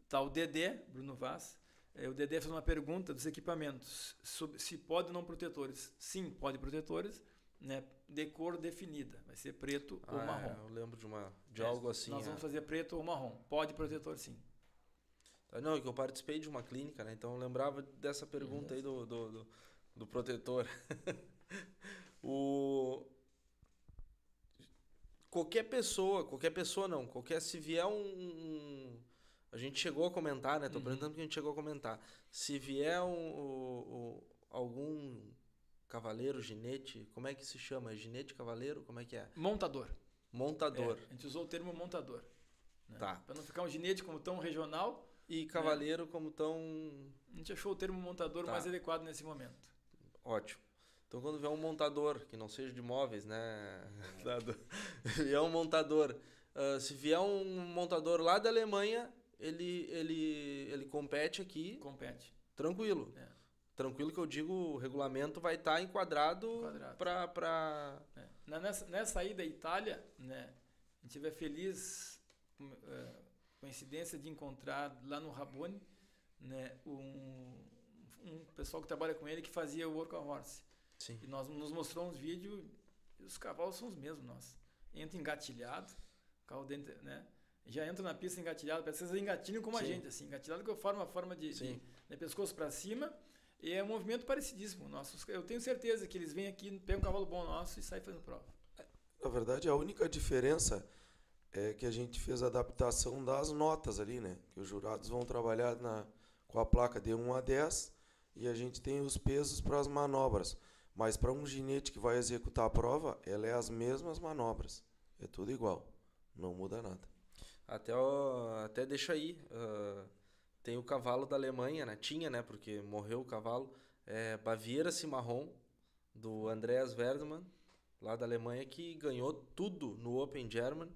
tá o Dedé, Bruno Vaz. Eh, o Dedé fez uma pergunta dos equipamentos, se pode ou não protetores. Sim, pode protetores, né, de cor definida. Vai ser preto ou Ah, marrom. é, eu lembro de, uma, de É, algo assim. Nós é. vamos fazer preto ou marrom. Pode protetor sim. Tá, Não, é que eu participei de uma clínica, né? Então eu lembrava dessa pergunta aí do, do, do, do protetor. o... Qualquer pessoa, qualquer pessoa não, qualquer, se vier um... um- a gente chegou a comentar, né? Tô Uhum. perguntando porque a gente chegou a comentar. Se vier um, o- o- algum cavaleiro, ginete, como é que se chama? É ginete, cavaleiro? Como é que é? Montador. Montador. É, a gente usou o termo montador. Né? Tá. Para não ficar um ginete como tão regional, E cavaleiro como tão a gente achou o termo montador Tá. mais adequado nesse momento. Ótimo. Então, quando vier um montador, que não seja de móveis, né? Vier um montador. ah, se vier um montador lá da Alemanha, ele, ele, ele compete aqui Compete. tranquilo. É. Tranquilo que eu digo, o regulamento vai estar enquadrado, Enquadrado. para pra... Na- Nessa, nessa ida à Itália, né, a gente vai feliz com eh, coincidência de encontrar lá no Rabone né, um, um pessoal que trabalha com ele que fazia o work horse. Sim. E nós nos mostrou uns vídeos e os cavalos são os mesmos, nós. Entra engatilhado, carro dentro, né? Já entra na pista engatilhado, parece que vocês engatilham como a Sim. gente, assim, engatilhado que eu formo a forma de, de, de pescoço para cima, e é um movimento parecidíssimo. Nossos, eu tenho certeza que eles vêm aqui, pegam um cavalo bom nosso e saem fazendo prova. Na verdade, a única diferença é que a gente fez a adaptação das notas ali, né? Que os jurados vão trabalhar na, com a placa de 1 a 10 e a gente tem os pesos para as manobras. Mas para um ginete que vai executar a prova, ela é as mesmas manobras. É tudo igual. Não muda nada. Até, ó, até deixa aí. Uh, tem o cavalo da Alemanha, né? Tinha, né? Porque morreu o cavalo. É Baviera Cimarron, do Andreas Werdmann, lá da Alemanha, que ganhou tudo no Open German.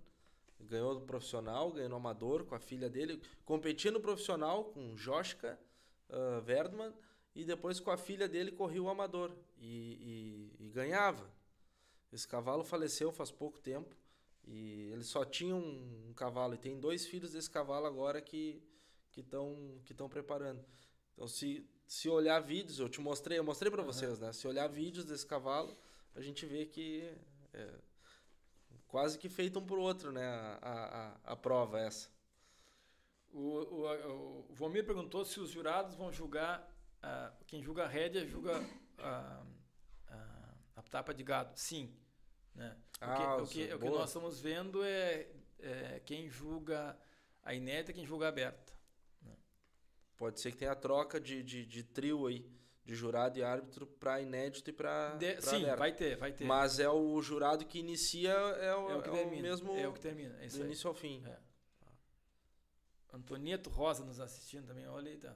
Ganhou no profissional, ganhou no amador com a filha dele. Competia no profissional com Joschka uh, e depois com a filha dele corria o amador e, e, e, ganhava. Esse cavalo faleceu faz pouco tempo e ele só tinha um, um cavalo e tem dois filhos desse cavalo agora que que estão que estão preparando. Então se se olhar vídeos, eu te mostrei, eu mostrei para uhum. vocês, né? Se olhar vídeos desse cavalo, a gente vê que é quase que feito um pro outro, né? A, a, a prova essa. O, o, o Vomir perguntou se os jurados vão julgar ah, quem julga a rédea julga a, a, a, tapa de gado. Sim. Né? Ah, o, que, o, que, o que nós estamos vendo é, é, quem julga a inédita quem julga a aberta. Né? Pode ser que tenha troca de, de, de trio aí de jurado e árbitro para inédito e para sim vai ter vai ter mas é o jurado que inicia é o, é o, que é termina, o mesmo é o que termina é do início ao fim é. Antonieto Rosa nos assistindo também olha aí tá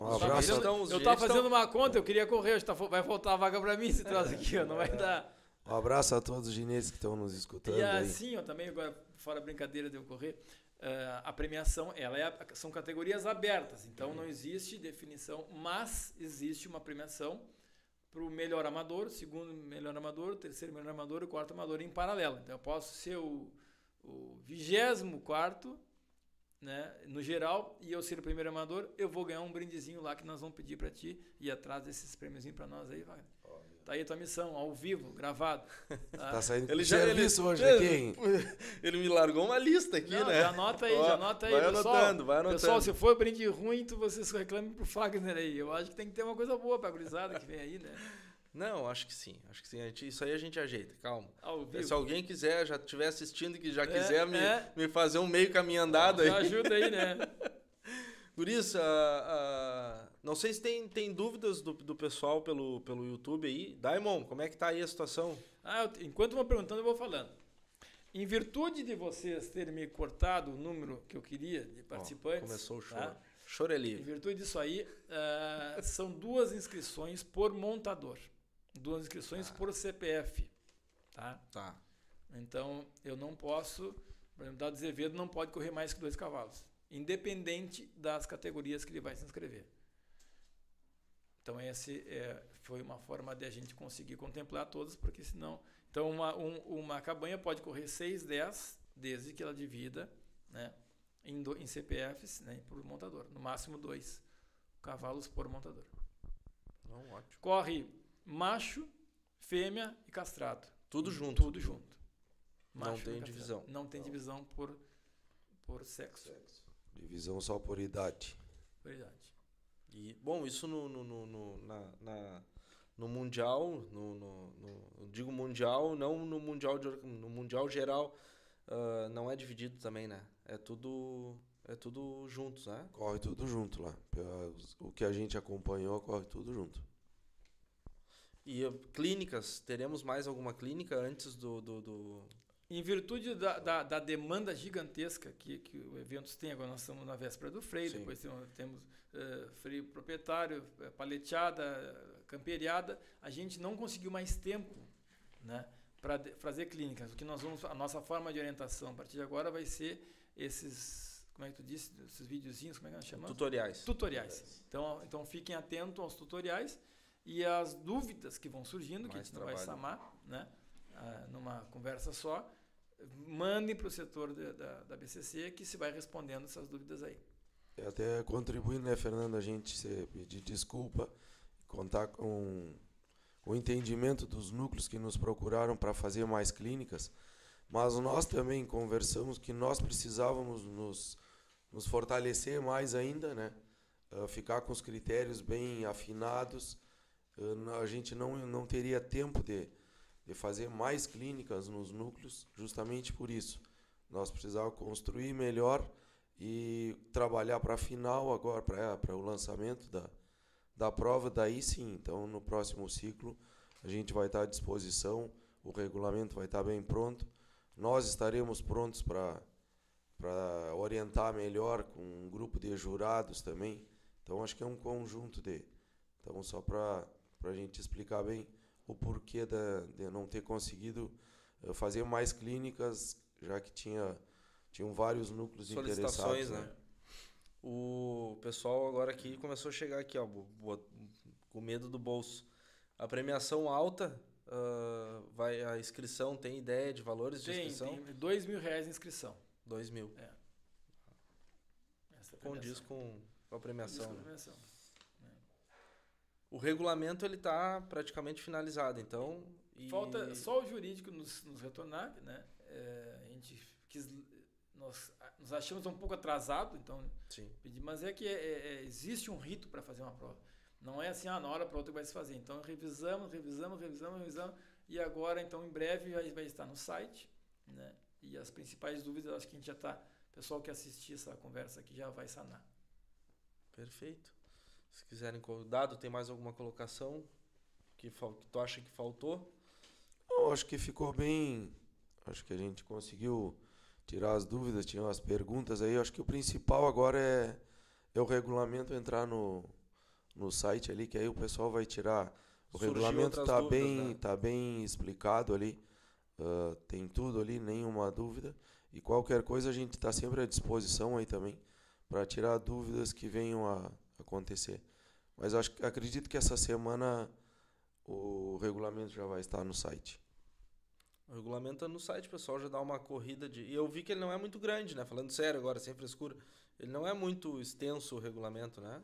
um abraço. Eu estava fazendo uma conta, eu queria correr, tá, vai faltar a vaga para mim se traz aqui, ó, não vai dar. Um abraço a todos os gineses que estão nos escutando. E assim, ó, também agora, fora brincadeira de eu correr, uh, a premiação, ela é, são categorias abertas, então não existe definição, mas existe uma premiação para o melhor amador, segundo melhor amador, terceiro melhor amador e quarto amador em paralelo. Então eu posso ser o, o vigésimo quarto né, no geral, e eu ser o primeiro amador, eu vou ganhar um brindezinho lá que nós vamos pedir para ti e atrás desses prêmiozinhos para nós aí, vai. Tá aí a tua missão, ao vivo, gravado. Tá, tá saindo ele já serviço ele, hoje aqui, hein? Ele me largou uma lista aqui, Não, né? Já anota aí, já anota aí, vai pessoal. Anotando, vai anotando. Pessoal, se for brinde ruim, tu vocês reclamem pro Fagner aí. Eu acho que tem que ter uma coisa boa pra gurizada que vem aí, né? Não, acho que sim. Acho que sim. Gente, isso aí a gente ajeita, calma. Se alguém quiser, já estiver assistindo e que já é, quiser me, é. me fazer um meio caminho andado aí. ajuda aí, né? Uh, uh, não sei se tem, tem dúvidas do, do pessoal pelo, pelo YouTube aí. Daimon, como é que tá aí a situação? Ah, eu, enquanto vão perguntando, eu vou falando. Em virtude de vocês terem me cortado o número que eu queria de participantes. Oh, começou o choro. Tá? Choro é livre. Em virtude disso aí, uh, são duas inscrições por montador duas inscrições tá. por CPF. Tá? Tá. Então, eu não posso, por exemplo, Dado Azevedo não pode correr mais que dois cavalos, independente das categorias que ele vai se inscrever. Então, esse é, foi uma forma de a gente conseguir contemplar todas, porque senão. Então, uma, um, uma cabanha pode correr 6, 10, desde que ela divida né, em, do, em CPFs né, por montador. No máximo, dois cavalos por montador. Não, ótimo. Corre macho, fêmea e castrado. Tudo junto. Tudo junto. Macho não tem divisão. Não tem divisão por, por sexo. sexo. Divisão só por idade. Por idade. E, bom, isso no, no, no, no na, na, no Mundial, no, no, no, digo Mundial, não no Mundial, de, no mundial Geral, uh, não é dividido também, né? É tudo, é tudo juntos, né? Corre tudo junto lá. O que a gente acompanhou, corre tudo junto. E clínicas, teremos mais alguma clínica antes do. do, do... Em virtude da, da, da, demanda gigantesca que, que o eventos tem, agora nós estamos na véspera do freio, Sim. depois temos, temos uh, freio proprietário, eh, paleteada, camperiada, a gente não conseguiu mais tempo né, para fazer clínicas. O que nós vamos, a nossa forma de orientação a partir de agora vai ser esses como é que tu disse, esses videozinhos, como é que nós chamamos? Tutoriais. Tutoriais. Então, então fiquem atentos aos tutoriais e as dúvidas que vão surgindo, Mais que a gente trabalho. não vai samar, né? Ah, numa conversa só, mandem para o setor de, da, da BCC que se vai respondendo essas dúvidas aí. Até contribuindo, né, Fernando, a gente se pedir desculpa, contar com o entendimento dos núcleos que nos procuraram para fazer mais clínicas, mas nós também conversamos que nós precisávamos nos, nos fortalecer mais ainda, né? Uh, ficar com os critérios bem afinados a gente não, não teria tempo de, de fazer mais clínicas nos núcleos, justamente por isso. Nós precisávamos construir melhor e trabalhar para a final agora, para o lançamento da, da prova, daí sim. Então, no próximo ciclo, a gente vai estar à disposição, o regulamento vai estar bem pronto. Nós estaremos prontos para para orientar melhor com um grupo de jurados também. Então acho que é um conjunto de. Então só para a gente explicar bem o porquê da, de não ter conseguido eh, fazer mais clínicas, já que tinha tinham vários núcleos Solicitações, interessados. né? O pessoal agora aqui começou a chegar aqui, ó, com medo do bolso. A premiação alta, uh, vai, a inscrição tem ideia de valores de tem, inscrição? Tem dois mil reais de inscrição. Dois mil. É. Essa é Condiz com a premiação. Com a né? premiação. É. O regulamento ele está praticamente finalizado, então. e- Falta só o jurídico nos, nos retornar, né? É, a gente quis, nós nos achamos um pouco atrasado, então Sim. pedir, mas é que é- é- é- existe um rito para fazer uma prova. Não é assim, ah, na hora para outra vai se fazer. Então revisamos, revisamos, revisamos, revisamos e agora então em breve vai, vai estar no site, né? E as principais dúvidas, acho que a gente já está, o pessoal que assistir essa conversa aqui já vai sanar. Perfeito. Se quiserem, dado, tem mais alguma colocação que, que tu acha que faltou? Eu acho que ficou bem. Acho que a gente conseguiu tirar as dúvidas, tinha as perguntas aí. Acho que o principal agora é, é o regulamento entrar no, no site ali, que aí o pessoal vai tirar. O Surgiu regulamento está bem, né? tá bem explicado ali. ah, tem tudo ali, nenhuma dúvida. E qualquer coisa a gente está sempre à disposição aí também para tirar dúvidas que venham a acontecer. Mas acho, que- acredito que essa semana o regulamento já vai estar no site. O regulamento tá no site, pessoal já dá uma corrida de. E eu vi que ele não é muito grande, né? Falando sério agora, sem frescura. Ele não é muito extenso o regulamento, né?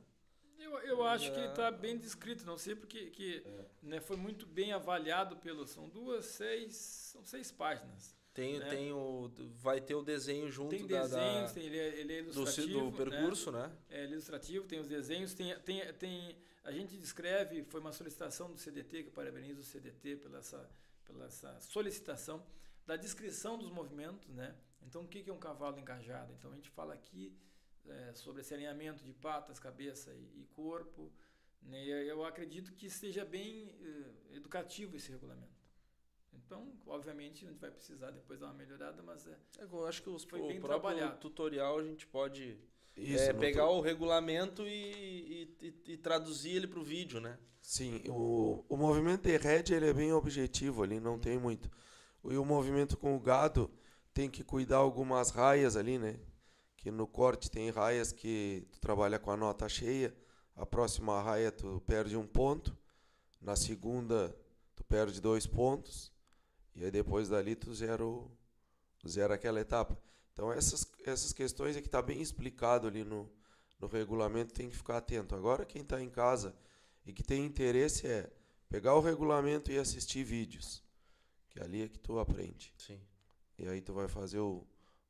Eu, eu acho que É. está bem descrito, não sei porque que, né, foi muito bem avaliado pelos. São duas, seis. São seis páginas. Tem, Né? tem o. Vai ter o desenho junto Tem da- desenhos, da, tem, ele, é, ele é do, ci- ilustrativo. do percurso, né? Né? É é ilustrativo, tem os desenhos, tem, tem, tem. A gente descreve, foi uma solicitação do CDT, que eu parabenizo o CDT pela essa, pela essa solicitação, da descrição dos movimentos, né? Então, o que é um cavalo engajado? Então, a gente fala aqui é, sobre esse alinhamento de patas, cabeça e, e corpo. Né? Eu acredito que esteja bem eh, educativo esse regulamento. Então, obviamente, a gente vai precisar depois dar uma melhorada, mas é, Eu acho que os, Foi o bem próprio trabalhado. tutorial a gente pode Isso, é, pegar tu- o regulamento e, e, e- e traduzir ele para o vídeo, né? Sim, o, o movimento de head ele é bem objetivo ali, não tem muito. E o movimento com o gado tem que cuidar algumas raias ali, né? Que no corte tem raias que tu trabalha com a nota cheia, a próxima raia tu perde um ponto, na segunda tu perde dois pontos, e aí depois dali tu zera, o- zera aquela etapa. Então essas, essas questões é que está bem explicado ali no, no regulamento, tem que ficar atento. Agora quem está em casa e que tem interesse é pegar o regulamento e assistir vídeos, que ali é que tu aprende. Sim. E aí tu vai fazer o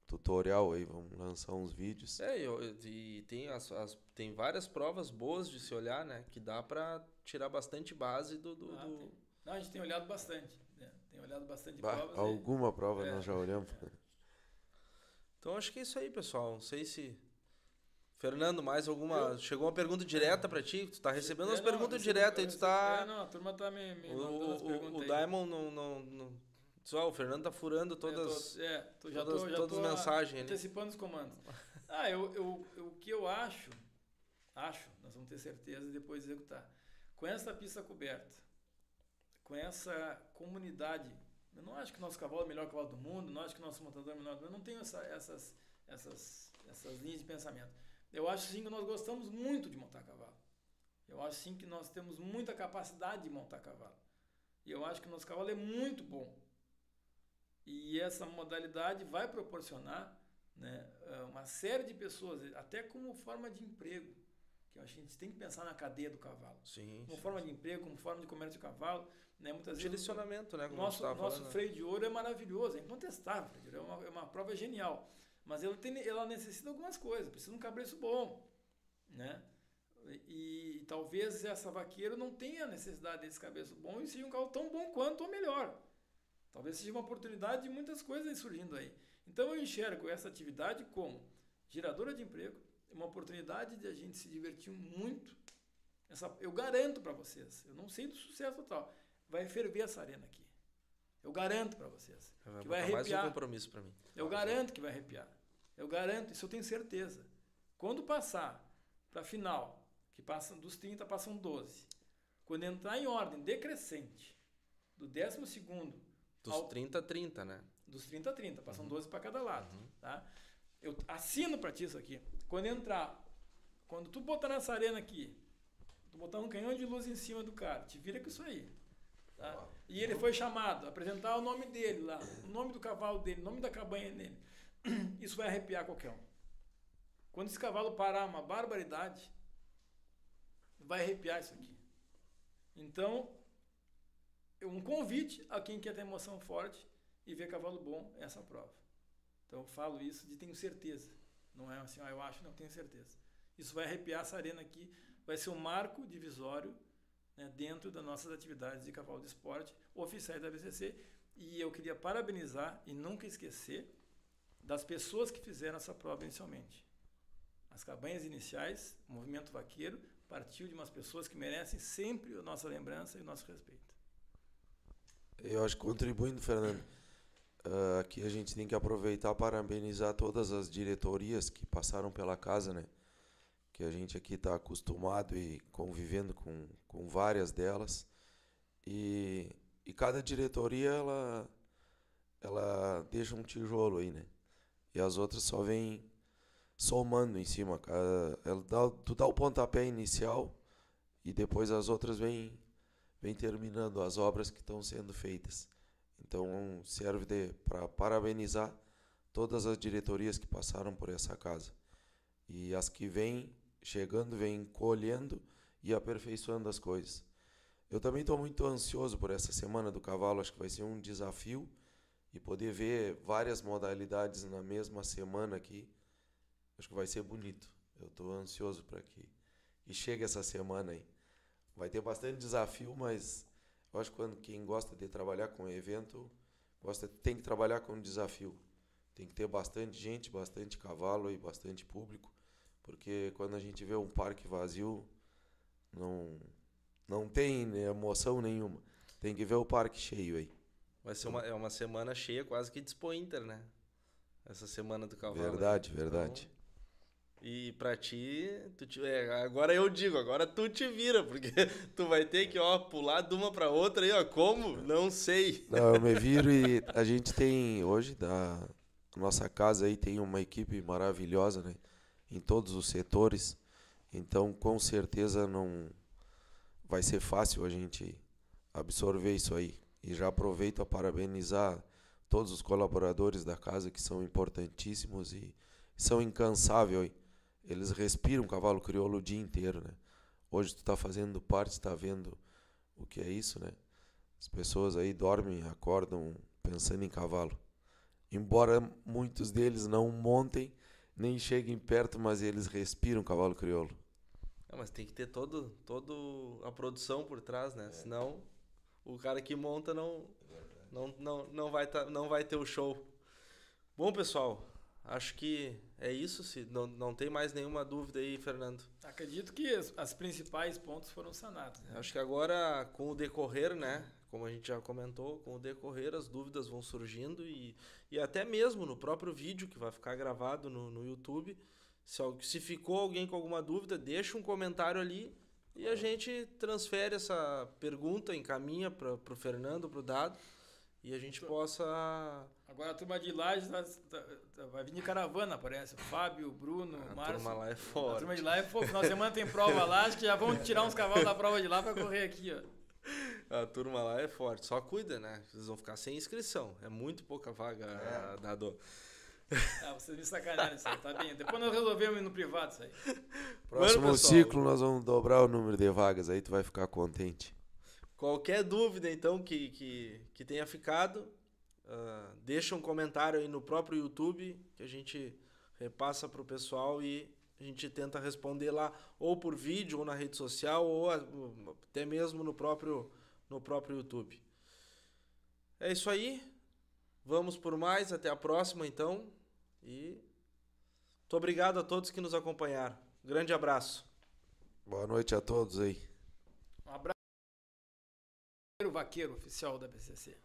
tutorial aí, vamos lançar uns vídeos. É, eu- e tem, as, as- tem várias provas boas de se olhar, né? Que dá para tirar bastante base do. do- Ah, do-. Não, a gente tem olhado bastante. Tem olhado bastante Bah, provas. e- alguma prova É, nós já olhamos. Então acho que é isso aí, pessoal. Não sei se. Fernando, mais alguma. Chegou uma pergunta direta para ti? Tu tá recebendo as É, não, perguntas diretas aí, tu tá. É, não, a turma tá me, me O, mandando as o, perguntas o, aí. Daimon não. não, não... Só, o Fernando tá furando É, todas. tô- É, tô, já todas- tô, já todas as mensagens ali. antecipando os comandos. Ah, eu, eu, eu- o que eu acho, acho, nós vamos ter certeza e depois executar. Com essa pista coberta, com essa comunidade, eu não acho que o nosso cavalo é o melhor cavalo do mundo, não acho que o nosso montador é o melhor do mundo, eu não tenho essa- essas, essas, essas linhas de pensamento. Eu acho sim que nós gostamos muito de montar cavalo. Eu acho sim que nós temos muita capacidade de montar cavalo. E eu acho que o nosso cavalo é muito bom. E essa modalidade vai proporcionar né, eh, uma série de pessoas, até como forma de emprego. Que a gente tem que pensar na cadeia do cavalo. Sim. Como forma de emprego, como forma de comércio de cavalo. Né, muitas vezes Direcionamento, né? o Como nosso, nosso falando. freio de ouro é maravilhoso, é incontestável. freio de ouro É uma, é uma prova genial. Mas ela, tem, ela necessita de algumas coisas, precisa de um cabreço bom. Né? E, e talvez essa vaqueira não tenha necessidade desse cabeço bom e seja um cavalo tão bom quanto ou melhor. Talvez seja uma oportunidade de muitas coisas surgindo aí. Então eu enxergo essa atividade como geradora de emprego, uma oportunidade de a gente se divertir muito. Essa, eu garanto para vocês, eu não sei do sucesso total, vai ferver essa arena aqui. Eu garanto para vocês. Vai que vai botar mais um arrepiar. compromisso pra mim. Eu garanto que vai arrepiar. Eu garanto, isso eu tenho certeza. Quando passar para a final, que passam dos 30 passam 12. Quando entrar em ordem decrescente, do 12 segundo Dos ao 30 a 30, né? dos 30 a 30, Uhum. passam 12 para cada lado, tá? Eu assino para ti isso aqui. Quando entrar, quando tu botar nessa arena aqui, tu botar um canhão de luz em cima do cara, te vira com isso aí. Tá? E ele foi chamado, apresentar o nome dele lá, o nome do cavalo dele, o nome da cabanha dele. Isso vai arrepiar qualquer um. Quando esse cavalo parar uma barbaridade, vai arrepiar isso aqui. Então, é um convite a quem quer ter emoção forte e ver cavalo bom é essa prova. Então eu falo isso de tenho certeza. Não é assim, ah, eu acho, não tenho certeza. Isso vai arrepiar essa arena aqui, vai ser um marco divisório né, dentro das nossas atividades de cavalo de esporte oficiais da BCC. E eu queria parabenizar e nunca esquecer das pessoas que fizeram essa prova inicialmente. As cabanhas iniciais, o movimento vaqueiro, partiu de umas pessoas que merecem sempre a nossa lembrança e o nosso respeito. Eu acho que contribuindo, Fernando, ah, aqui a gente tem que aproveitar para parabenizar todas as diretorias que passaram pela casa, né? Que a gente aqui está acostumado e convivendo com, com várias delas. E, e cada diretoria, ela, ela deixa um tijolo aí, né? E as outras só vêm somando em cima. cara. Ela dá, tu dá o pontapé inicial e depois as outras vêm vem terminando as obras que estão sendo feitas. Então serve para parabenizar todas as diretorias que passaram por essa casa. E as que vêm chegando, vêm colhendo e aperfeiçoando as coisas. Eu também estou muito ansioso por essa semana do cavalo, acho que vai ser um desafio e poder ver várias modalidades na mesma semana aqui. Acho que vai ser bonito. Eu estou ansioso para que, que chegue essa semana aí. Vai ter bastante desafio, mas eu acho que quando quem gosta de trabalhar com evento, gosta tem que trabalhar com desafio. Tem que ter bastante gente, bastante cavalo e bastante público, porque quando a gente vê um parque vazio, não não tem emoção nenhuma. Tem que ver o parque cheio aí. Vai ser uma, é uma semana cheia, quase que Expo Inter, né? Essa semana do cavalo. Verdade, verdade. Então, e pra ti, tu te- é, agora eu digo, agora tu te vira, porque tu vai ter que, ó, pular de uma pra outra aí, ó, como? Não sei. Não, eu me viro e a gente tem hoje da nossa casa aí tem uma equipe maravilhosa, né? Em todos os setores. Então, com certeza não vai ser fácil a gente absorver isso aí. E já aproveito a parabenizar todos os colaboradores da casa que são importantíssimos e são incansáveis. Eles respiram cavalo crioulo o dia inteiro, né? Hoje tu tá fazendo parte, tá vendo o que é isso, né? As pessoas aí dormem, acordam pensando em cavalo. Embora muitos deles não montem, nem cheguem perto, mas eles respiram cavalo crioulo. Não, mas tem que ter todo, todo a produção por trás, né? Senão o cara que monta não, não, não, não, vai tá, não vai ter o show. Bom, pessoal, acho que é isso. Se não, não tem mais nenhuma dúvida aí, Fernando. Acredito que as, as principais pontos foram sanados. né? Acho que agora, com o decorrer, né? Como a gente já comentou, com o decorrer as dúvidas vão surgindo e, e até mesmo no próprio vídeo que vai ficar gravado no, no YouTube. Se, se ficou alguém com alguma dúvida, deixa um comentário ali e a gente transfere essa pergunta, encaminha para o Fernando, para o Dado e a gente possa. Agora a turma de Lages tá- tá- tá- vai vir de caravana, parece. Fábio, Bruno, o A Márcio. turma lá é A forte. turma de lá é fogo. Final de semana tem prova lá, acho que já vão tirar uns cavalos da prova de lá pra correr aqui, ó. A turma lá é forte. Só cuida, né? Vocês vão ficar sem inscrição. É muito pouca vaga, Dado. Ah, vocês me sacanearam isso aí, tá bem. Depois nós resolvemos ir no privado isso aí. Próximo pessoal. ciclo nós vamos dobrar o número de vagas, aí tu vai ficar contente. Qualquer dúvida, então, que, que, que tenha ficado, ah, deixa um comentário aí no próprio YouTube, que a gente repassa para o pessoal e a gente tenta responder lá, ou por vídeo, ou na rede social, ou até mesmo no próprio, no próprio YouTube. É isso aí. Vamos por mais. Até a próxima, então. E muito obrigado a todos que nos acompanharam. Grande abraço. Boa noite a todos aí. Vaqueiro oficial da BCC.